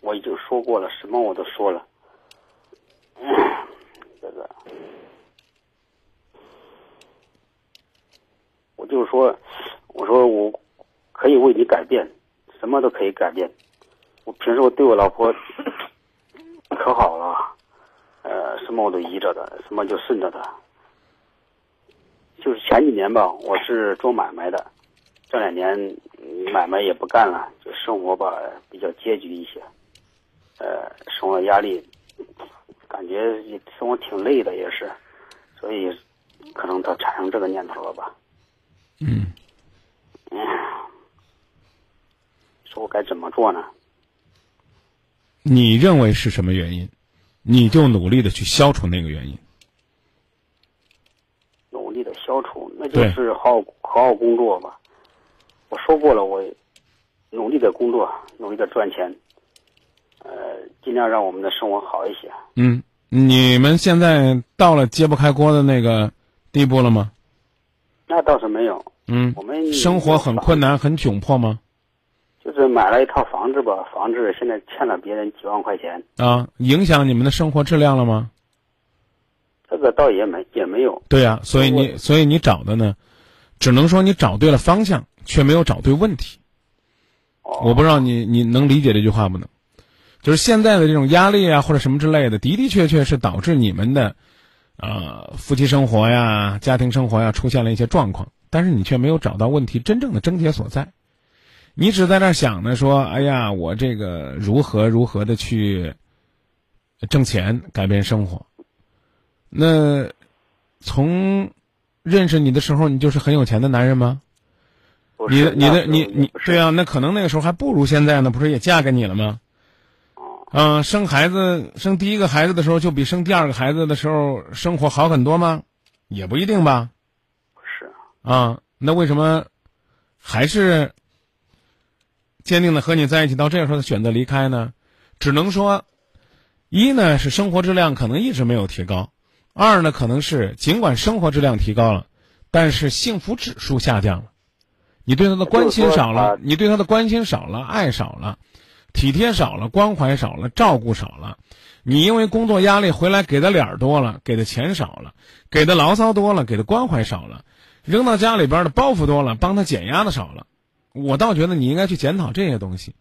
我已经说过了，什么我都说了。这个，我就是说，我说我可以为你改变，什么都可以改变。我平时我对我老婆可好了，呃，什么我都依着她，什么就顺着她。就是前几年吧，我是做买卖的，这两年买卖也不干了，就生活吧比较拮据一些，呃，生活压力。感觉生活挺累的，也是，所以可能他产生这个念头了吧？嗯，说我该怎么做呢？你认为是什么原因？你就努力的去消除那个原因。努力的消除，那就是好好好工作吧。我说过了，我努力的工作，努力的赚钱，呃，尽量让我们的生活好一些。嗯，你们现在到了揭不开锅的那个地步了吗？那倒是没有。嗯，我们生活很困难，很窘迫吗？就是买了一套房子吧，房子现在欠了别人几万块钱。啊，影响你们的生活质量了吗？这个倒也没也没有。对呀、所以你所以你找的呢，只能说你找对了方向，却没有找对问题。我不知道你你能理解这句话不能？就是现在的这种压力啊，或者什么之类的，的的确确是导致你们的，呃，夫妻生活呀、家庭生活呀出现了一些状况，但是你却没有找到问题真正的症结所在。你只在那儿想呢，说，哎呀，我这个如何如何的去挣钱，改变生活。那从认识你的时候，你就是很有钱的男人吗？你的你的你你对啊，那可能那个时候还不如现在呢，不是也嫁给你了吗？嗯、生孩子生第一个孩子的时候，就比生第二个孩子的时候生活好很多吗？也不一定吧。是啊，那为什么还是坚定的和你在一起，到这个时候选择离开呢？只能说，一呢是生活质量可能一直没有提高，二呢可能是尽管生活质量提高了，但是幸福指数下降了。你对他的关心少了，你对他的关心少了，爱少了，体贴少了，关怀少了，照顾少了。你因为工作压力回来给的脸儿多了，给的钱少了，给的牢骚多了，给的关怀少了，扔到家里边的包袱多了，帮他减压的少了。我倒觉得你应该去检讨这些东西，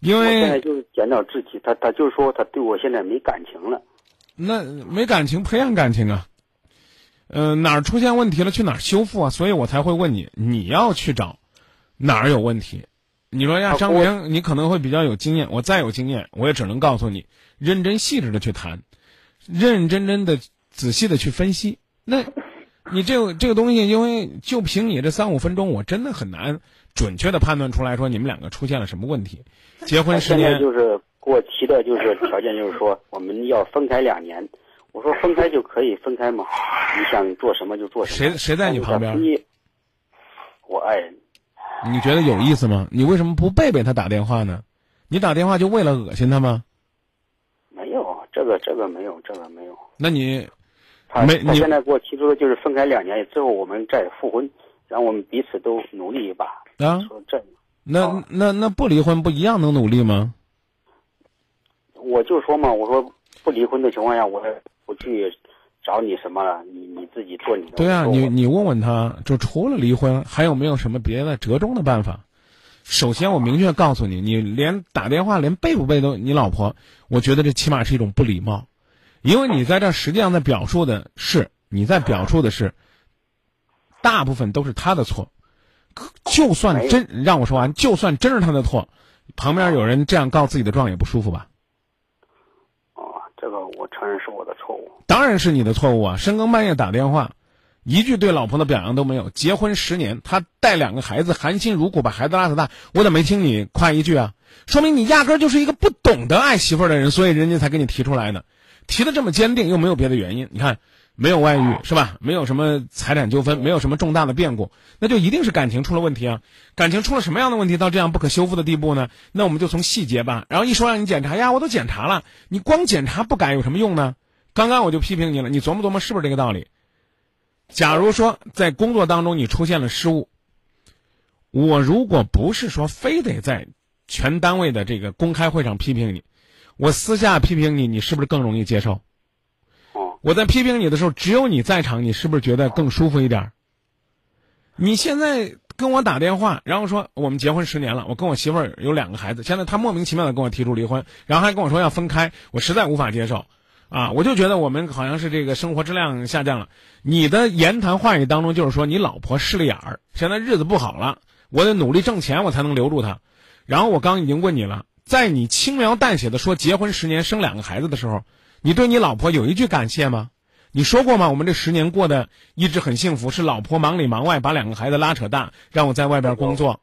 因为现在为就是检讨自己，他他就说他对我现在没感情了。那没感情培养感情啊，呃哪儿出现问题了去哪儿修复啊，所以我才会问你，你要去找哪儿有问题。你说呀，张明，你可能会比较有经验，我再有经验，我也只能告诉你，认真细致的去谈，认认真真的仔细的去分析。那，你这个这个东西，因为就凭你这三五分钟，我真的很难准确的判断出来说你们两个出现了什么问题。结婚十年，就是给我提的就是条件，就是说我们要分开两年。我说分开就可以分开嘛，你想做什么就做什么。谁谁在你旁边但是他非我爱人。你觉得有意思吗？你为什么不背背他打电话呢？你打电话就为了恶心他吗？没有这个这个没有这个没有。那你他没你他现在给我提出的就是分开两年之后我们再复婚，让我们彼此都努力一把。啊？说这那那那不离婚不一样能努力吗？我就说嘛，我说不离婚的情况下，我不去找你什么了，你你自己做你的。对啊，你你问问他，就除了离婚，还有没有什么别的折中的办法？首先，我明确告诉你，你连打电话连背不背都你老婆，我觉得这起码是一种不礼貌，因为你在这实际上在表述的是你在表述的是，大部分都是他的错，可就算真让我说完，就算真是他的错，旁边有人这样告自己的状也不舒服吧？哦这个我承认是我的错误。当然是你的错误啊！深更半夜打电话，一句对老婆的表扬都没有。结婚十年，他带两个孩子，含辛茹苦把孩子拉扯大，我怎么没听你夸一句啊？说明你压根儿就是一个不懂得爱媳妇儿的人，所以人家才给你提出来的，提的这么坚定，又没有别的原因。你看，没有外遇是吧？没有什么财产纠纷，没有什么重大的变故，那就一定是感情出了问题啊！感情出了什么样的问题到这样不可修复的地步呢？那我们就从细节吧。然后一说让你检查呀，我都检查了，你光检查不改有什么用呢？刚刚我就批评你了，你琢磨琢磨是不是这个道理？假如说在工作当中你出现了失误，我如果不是说非得在全单位的这个公开会上批评你，我私下批评你，你是不是更容易接受？我在批评你的时候，只有你在场，你是不是觉得更舒服一点儿？你现在跟我打电话，然后说我们结婚十年了，我跟我媳妇儿有两个孩子，现在她莫名其妙的跟我提出离婚，然后还跟我说要分开，我实在无法接受。啊，我就觉得我们好像是这个生活质量下降了。你的言谈话语当中就是说你老婆势利眼儿，现在日子不好了，我得努力挣钱，我才能留住她。然后我刚已经问你了，在你轻描淡写的说结婚十年生两个孩子的时候，你对你老婆有一句感谢吗？你说过吗？我们这十年过得一直很幸福，是老婆忙里忙外把两个孩子拉扯大，让我在外边工作。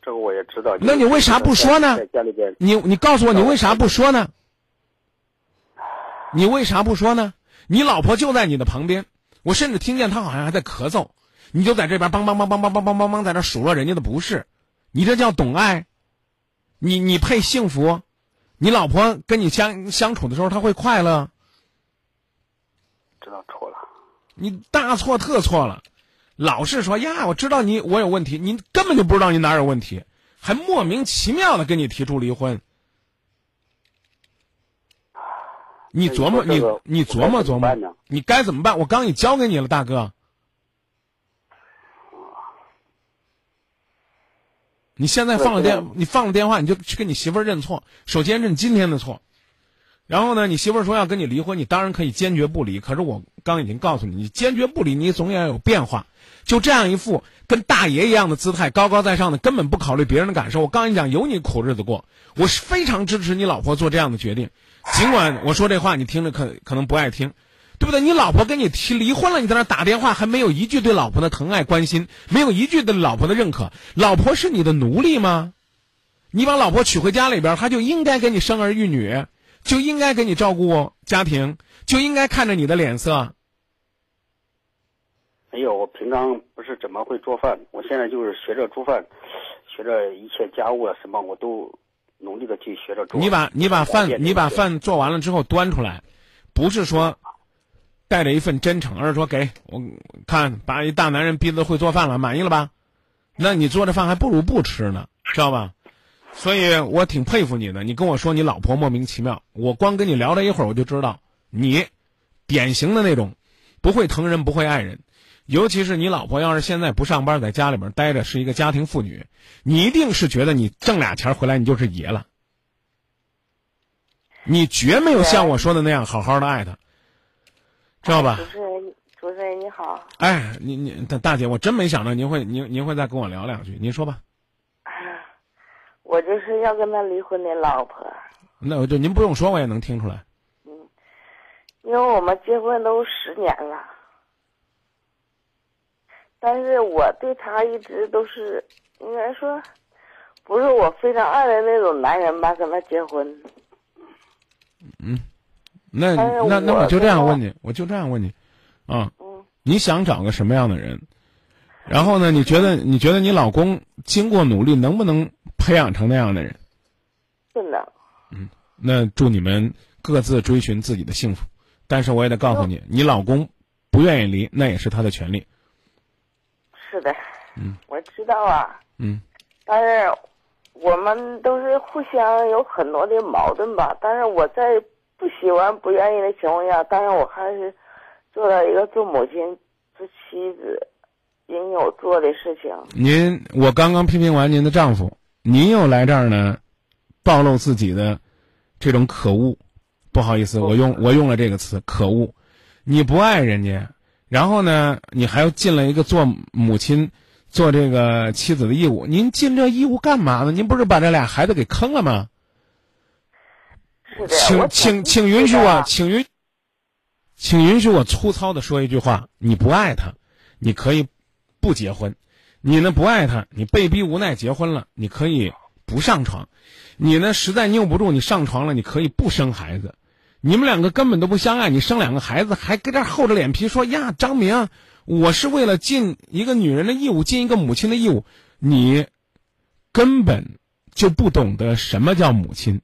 这个我也知道。那你为啥不说呢在家里边，你你告诉我，你为啥不说呢？你为啥不说呢？你老婆就在你的旁边，我甚至听见她好像还在咳嗽，你就在这边梆梆梆梆梆梆梆梆梆在那数落人家的不是，你这叫懂爱？你你配幸福？你老婆跟你相相处的时候，她会快乐？知道错了。你大错特错了，老是说呀，我知道你我有问题，你根本就不知道你哪有问题，还莫名其妙的跟你提出离婚。你琢磨你你琢磨琢磨你该怎么办？我刚已交给你了，大哥。你现在放了电，你放了电话，你就去跟你媳妇儿认错。首先认今天的错，然后呢，你媳妇儿说要跟你离婚，你当然可以坚决不离。可是我刚已经告诉你，你坚决不离，你总也要有变化。就这样一副跟大爷一样的姿态，高高在上的，根本不考虑别人的感受。我刚跟你讲，有你苦日子过，我是非常支持你老婆做这样的决定。尽管我说这话你听着可可能不爱听，对不对？你老婆跟你提离婚了，你在那打电话，还没有一句对老婆的疼爱关心，没有一句对老婆的认可。老婆是你的奴隶吗？你把老婆娶回家里边，她就应该给你生儿育女，就应该给你照顾家庭，就应该看着你的脸色。没有，我平常不是怎么会做饭，我现在就是学着做饭，学着一切家务啊什么，我都努力的去学着做。你把你把饭你把饭做完了之后端出来，不是说带着一份真诚，而是说给我看，把一大男人逼得会做饭了，满意了吧？那你做的饭还不如不吃呢，知道吧？所以我挺佩服你的。你跟我说你老婆莫名其妙，我光跟你聊了一会儿，我就知道你典型的那种不会疼人、不会爱人。尤其是你老婆要是现在不上班，在家里边待着，是一个家庭妇女，你一定是觉得你挣俩钱回来你就是爷了。你绝没有像我说的那样好好的爱她，知道吧主？持人，主持人你好，哎，你你大大姐，我真没想到您会您您会再跟我聊两句，您说吧。我就是要跟他离婚的老婆，那我就您不用说，我也能听出来。嗯因为我们结婚都十年了，但是我对他一直都是应该说，不是我非常爱的那种男人吧，跟他结婚。嗯，那那那我我就这样问你，我就这样问你，啊，嗯你想找个什么样的人？然后呢？你觉得你觉得你老公经过努力能不能培养成那样的人？是的，那祝你们各自追寻自己的幸福。但是我也得告诉你，你老公不愿意离，那也是他的权利。是的，嗯我知道啊，嗯但是我们都是互相有很多的矛盾吧。但是我在不喜欢、不愿意的情况下，但是我还是做了一个做母亲、做妻子应有做的事情。您，我刚刚批评完您的丈夫，您又来这儿呢，暴露自己的这种可恶。不好意思，我用我用了这个词，可恶。你不爱人家，然后呢，你还要尽了一个做母亲、做这个妻子的义务。您尽这义务干嘛呢？您不是把这俩孩子给坑了吗？是的，请请请允许我，请允，请允许我粗糙的说一句话：你不爱他，你可以不结婚；你呢不爱他，你被逼无奈结婚了，你可以不上床；你呢实在拗不住，你上床了，你可以不生孩子。你们两个根本都不相爱，你生两个孩子还搁这厚着脸皮说呀，张明，我是为了尽一个女人的义务，尽一个母亲的义务，你根本就不懂得什么叫母亲。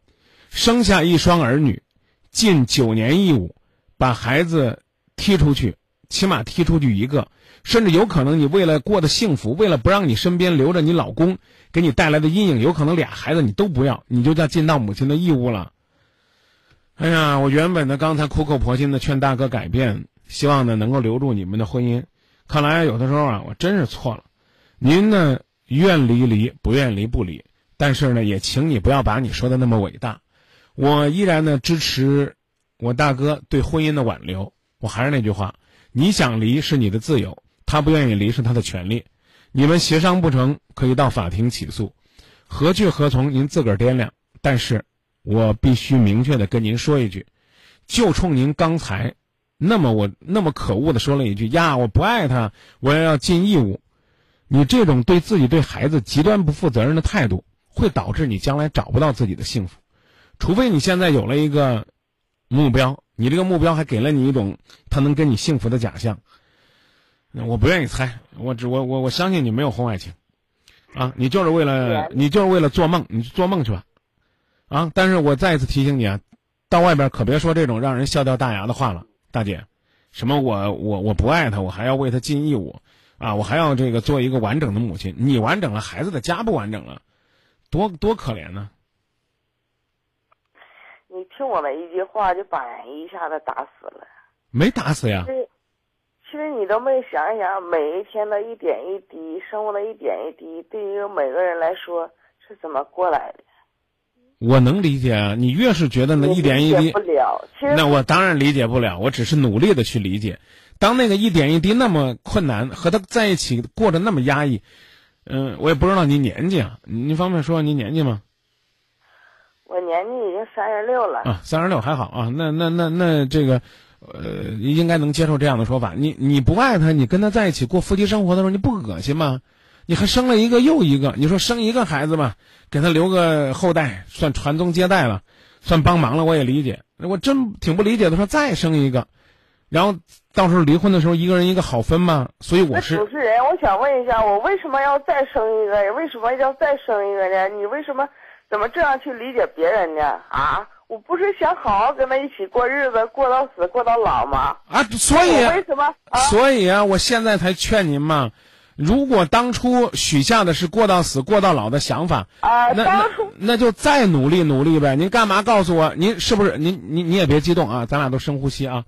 生下一双儿女，尽九年义务，把孩子踢出去，起码踢出去一个，甚至有可能你为了过得幸福，为了不让你身边留着你老公给你带来的阴影，有可能俩孩子你都不要，你就叫尽到母亲的义务了。哎呀，我原本呢刚才苦口婆心的劝大哥改变，希望呢能够留住你们的婚姻，看来有的时候啊我真是错了。您呢愿离离，不愿离不离，但是呢也请你不要把你说的那么伟大。我依然呢支持我大哥对婚姻的挽留。我还是那句话，你想离是你的自由，他不愿意离是他的权利。你们协商不成，可以到法庭起诉，何去何从您自个儿掂量。但是我必须明确的跟您说一句，就冲您刚才那么我那么可恶的说了一句呀，我不爱他，我也要尽义务。你这种对自己对孩子极端不负责任的态度，会导致你将来找不到自己的幸福。除非你现在有了一个目标，你这个目标还给了你一种他能跟你幸福的假象。我不愿意猜，我只我我我相信你没有婚外情，啊，你就是为了你就是为了做梦，你做梦去吧，啊！但是我再一次提醒你啊，到外边可别说这种让人笑掉大牙的话了，大姐，什么我我我不爱他，我还要为他尽义务，啊，我还要这个做一个完整的母亲，你完整了，孩子的家不完整了，多多可怜呢。你听我的一句话就把人一下子打死了，没打死呀。其实你都没想一想，每一天的一点一滴，生活的一点一滴，对于每个人来说是怎么过来的？我能理解啊，你越是觉得那一点一滴，不了。那我当然理解不了，我只是努力的去理解。当那个一点一滴那么困难，和他在一起过得那么压抑，嗯，我也不知道你年纪啊，你方便说你年纪吗？我年纪已经三十六了。啊，三十六还好啊，那那那那这个。呃，应该能接受这样的说法。你你不爱他，你跟他在一起过夫妻生活的时候，你不恶心吗？你还生了一个又一个，你说生一个孩子吧，给他留个后代，算传宗接代了，算帮忙了，我也理解。我真挺不理解的，说再生一个，然后到时候离婚的时候，一个人一个好分吗？所以我是主持人，我想问一下，我为什么要再生一个？为什么要再生一个呢？你为什么怎么这样去理解别人呢？啊？我不是想好好跟他一起过日子，过到死，过到老吗？啊，所以为什么？所以啊，我现在才劝您嘛。如果当初许下的是过到死、过到老的想法，啊，那那那就再努力努力呗。您干嘛告诉我？您是不是您您你也别激动啊？咱俩都深呼吸啊。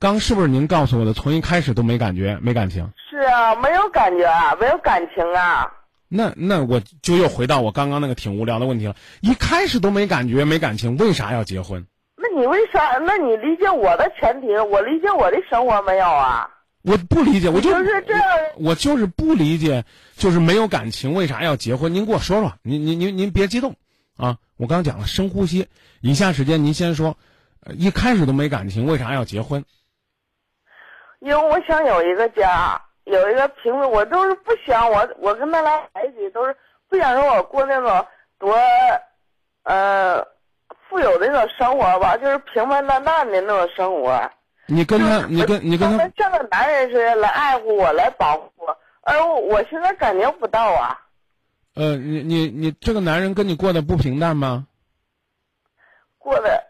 刚是不是您告诉我的？从一开始都没感觉，没感情。是啊，没有感觉啊，没有感情啊。那那我就又回到我刚刚那个挺无聊的问题了。一开始都没感觉没感情，为啥要结婚？那你为啥？那你理解我的前提，我理解我的生活没有啊？我不理解，我就是这样。我就是不理解，就是没有感情，为啥要结婚？您给我说说。您您您您别激动啊！我刚讲了，深呼吸。以下时间您先说，一开始都没感情，为啥要结婚？因为我想有一个家。有一个平时我都是不想我我跟他来在一起都是不想让我过那种多，呃，富有的那种生活吧，就是平平淡淡的那种生活。你跟他，你跟你跟他像个男人似的来爱护我，来保护我，而我现在感觉不到啊。呃，你你你这个男人跟你过得不平淡吗？过的。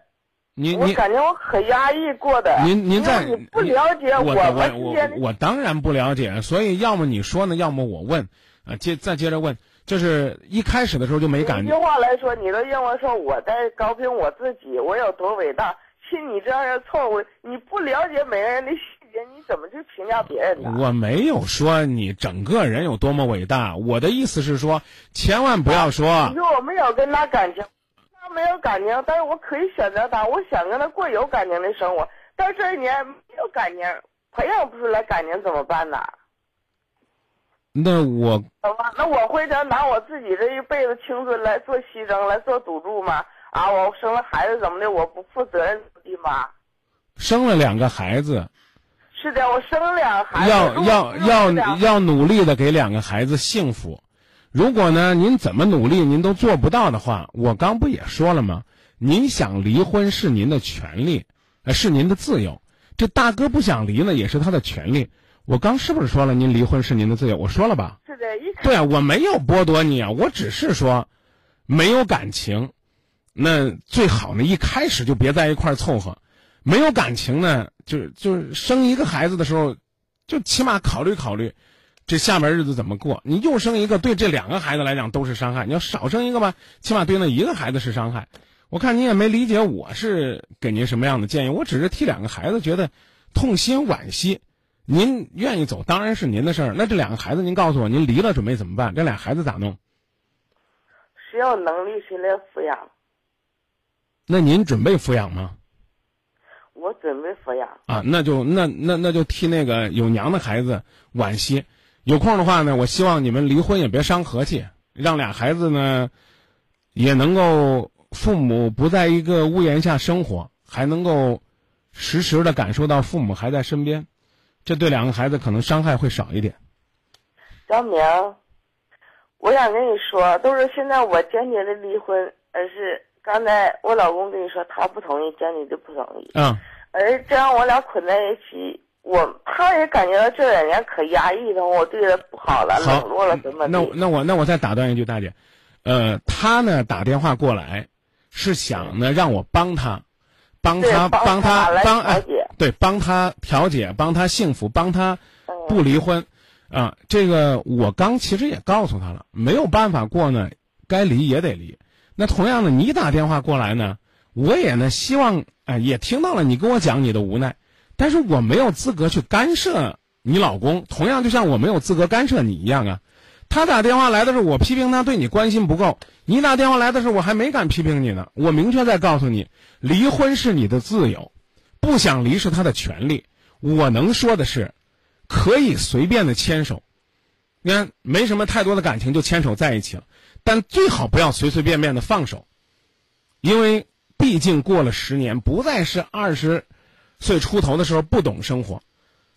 你我感觉我可压抑过的。您您在你不了解我我我我当然不了解，所以要么你说呢，要么我问，啊接再接着问，就是一开始的时候就没感觉。一句话来说，你都认为说我在高评我自己，我有多伟大？信你这样的错误，你不了解每个人的细节，你怎么去评价别人呢？我没有说你整个人有多么伟大，我的意思是说，千万不要说。你说我没有跟他感情。没有感情，但是我可以选择他。我想跟他过有感情的生活，但这一年没有感情，培养不出来感情怎么办呢？那我？那我会拿拿我自己这一辈子青春来做牺牲，来做赌注吗？啊，我生了孩子怎么的？我不负责任的吗？生了两个孩子。是的，我生了两个孩子。要要要要努力的给两个孩子幸福。如果呢，您怎么努力您都做不到的话，我刚不也说了吗？您想离婚是您的权利，呃，是您的自由。这大哥不想离呢，也是他的权利。我刚是不是说了，您离婚是您的自由？我说了吧？是的，对啊，我没有剥夺你啊，我只是说，没有感情，那最好呢，一开始就别在一块儿凑合。没有感情呢，就就是生一个孩子的时候，就起码考虑考虑。这下面日子怎么过？你又生一个，对这两个孩子来讲都是伤害。你要少生一个吧，起码对那一个孩子是伤害。我看您也没理解我是给您什么样的建议，我只是替两个孩子觉得痛心惋惜。您愿意走当然是您的事儿。那这两个孩子，您告诉我，您离了准备怎么办？这俩孩子咋弄？谁有能力谁来抚养。那您准备抚养吗？我准备抚养。啊，那就那那那就替那个有娘的孩子惋惜。有空的话呢，我希望你们离婚也别伤和气，让俩孩子呢，也能够父母不在一个屋檐下生活，还能够实时的感受到父母还在身边，这对两个孩子可能伤害会少一点。张明，我想跟你说，都是现在我坚决的离婚，而是刚才我老公跟你说他不同意，坚决的不同意。嗯。而这样我俩捆在一起，我他也感觉到这两年可压抑了，我对他不好了，冷落了，怎么那那我那我再打断一句，大姐，呃，他呢打电话过来，是想呢让我帮他，帮他帮他帮哎，对，帮他调解，帮他幸福，帮他不离婚，啊，这个我刚其实也告诉他了，没有办法过呢，该离也得离。那同样的，你打电话过来呢，我也呢希望。哎，也听到了你跟我讲你的无奈，但是我没有资格去干涉你老公，同样就像我没有资格干涉你一样啊。他打电话来的时候，我批评他对你关心不够；你打电话来的时候，我还没敢批评你呢。我明确在告诉你，离婚是你的自由，不想离是他的权利。我能说的是，可以随便的牵手，你看没什么太多的感情就牵手在一起了，但最好不要随随便便的放手，因为。毕竟过了十年，不再是二十所以出头的时候不懂生活。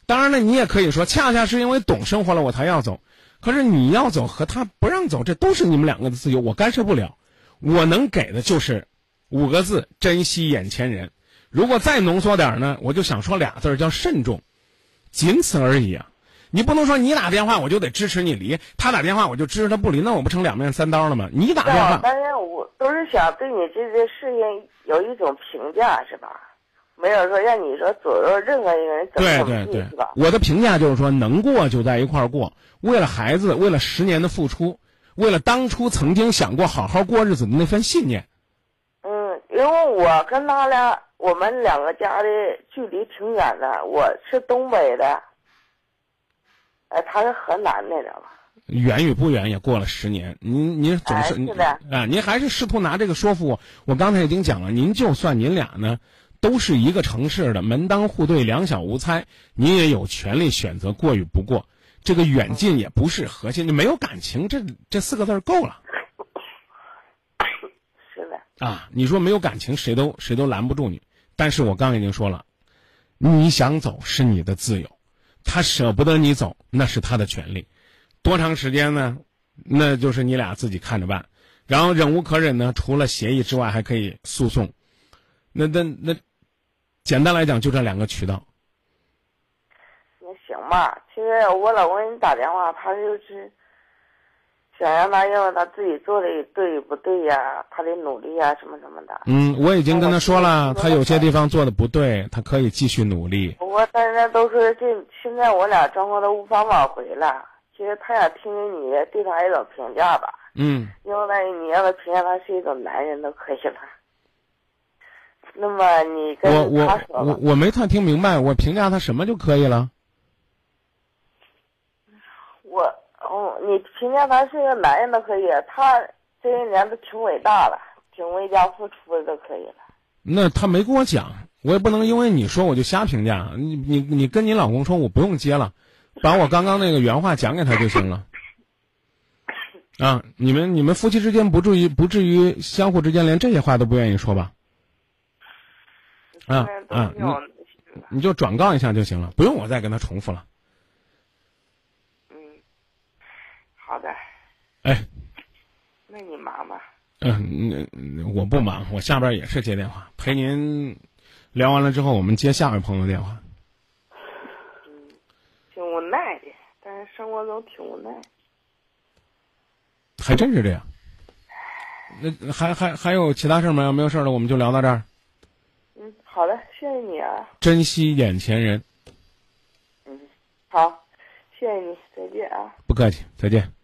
当然了，你也可以说，恰恰是因为懂生活了，我才要走。可是你要走和他不让走，这都是你们两个的自由，我干涉不了。我能给的就是五个字：珍惜眼前人。如果再浓缩点呢，我就想说俩字儿叫慎重，仅此而已啊！你不能说你打电话我就得支持你离，他打电话我就支持他不离，那我不成两面三刀了吗？你打电话，当然我都是想对你这件事情有一种评价，是吧？没有说让你说左右任何一个人怎么怎么地，是吧？我的评价就是说，能过就在一块儿过，为了孩子，为了十年的付出，为了当初曾经想过好好过日子的那份信念。嗯，因为我跟他俩，我们两个家的距离挺远的，我是东北的。哎，他是河南的，知道吧？远与不远也过了十年，您您总是啊，您还是试图拿这个说服我。我刚才已经讲了，您就算您俩呢都是一个城市的，门当户对，两小无猜，你也有权利选择过与不过。这个远近也不是核心，你没有感情，这这四个字够了。是的。啊，你说没有感情，谁都谁都拦不住你。但是我刚已经说了，你想走是你的自由。他舍不得你走，那是他的权利。多长时间呢？那就是你俩自己看着办。然后忍无可忍呢，除了协议之外，还可以诉讼。那那那，简单来讲，就这两个渠道。那行吧，其实我老公给你打电话，他就是。想让他认为他自己做的对不对呀？他的努力呀，什么什么的。嗯，我已经跟他说了，他有些地方做的不对，他可以继续努力。不过大家都说这现在我俩状况都无法挽回了。其实他想听听你对他一种评价吧。嗯。因为你要他评价他是一种男人都可以了。那么你跟他说我我我没太听明白，我评价他什么就可以了？我。哦，你评价他是个男人都可以，他这些年都挺伟大了，挺为家付出的都可以了。那他没跟我讲，我也不能因为你说我就瞎评价。你你你跟你老公说，我不用接了，把我刚刚那个原话讲给他就行了。啊，你们你们夫妻之间不至于不至于相互之间连这些话都不愿意说吧？啊啊，你你就转告一下就行了，不用我再跟他重复了。好的，哎，那你忙吧？嗯，那我不忙，我下边也是接电话，陪您聊完了之后，我们接下位朋友电话。嗯，挺无奈的，但是生活中挺无奈。还真是这样。那还还还有其他事儿吗？要没有事儿了，我们就聊到这儿。嗯，好的，谢谢你啊。珍惜眼前人。嗯，好，谢谢你，再见啊。不客气，再见。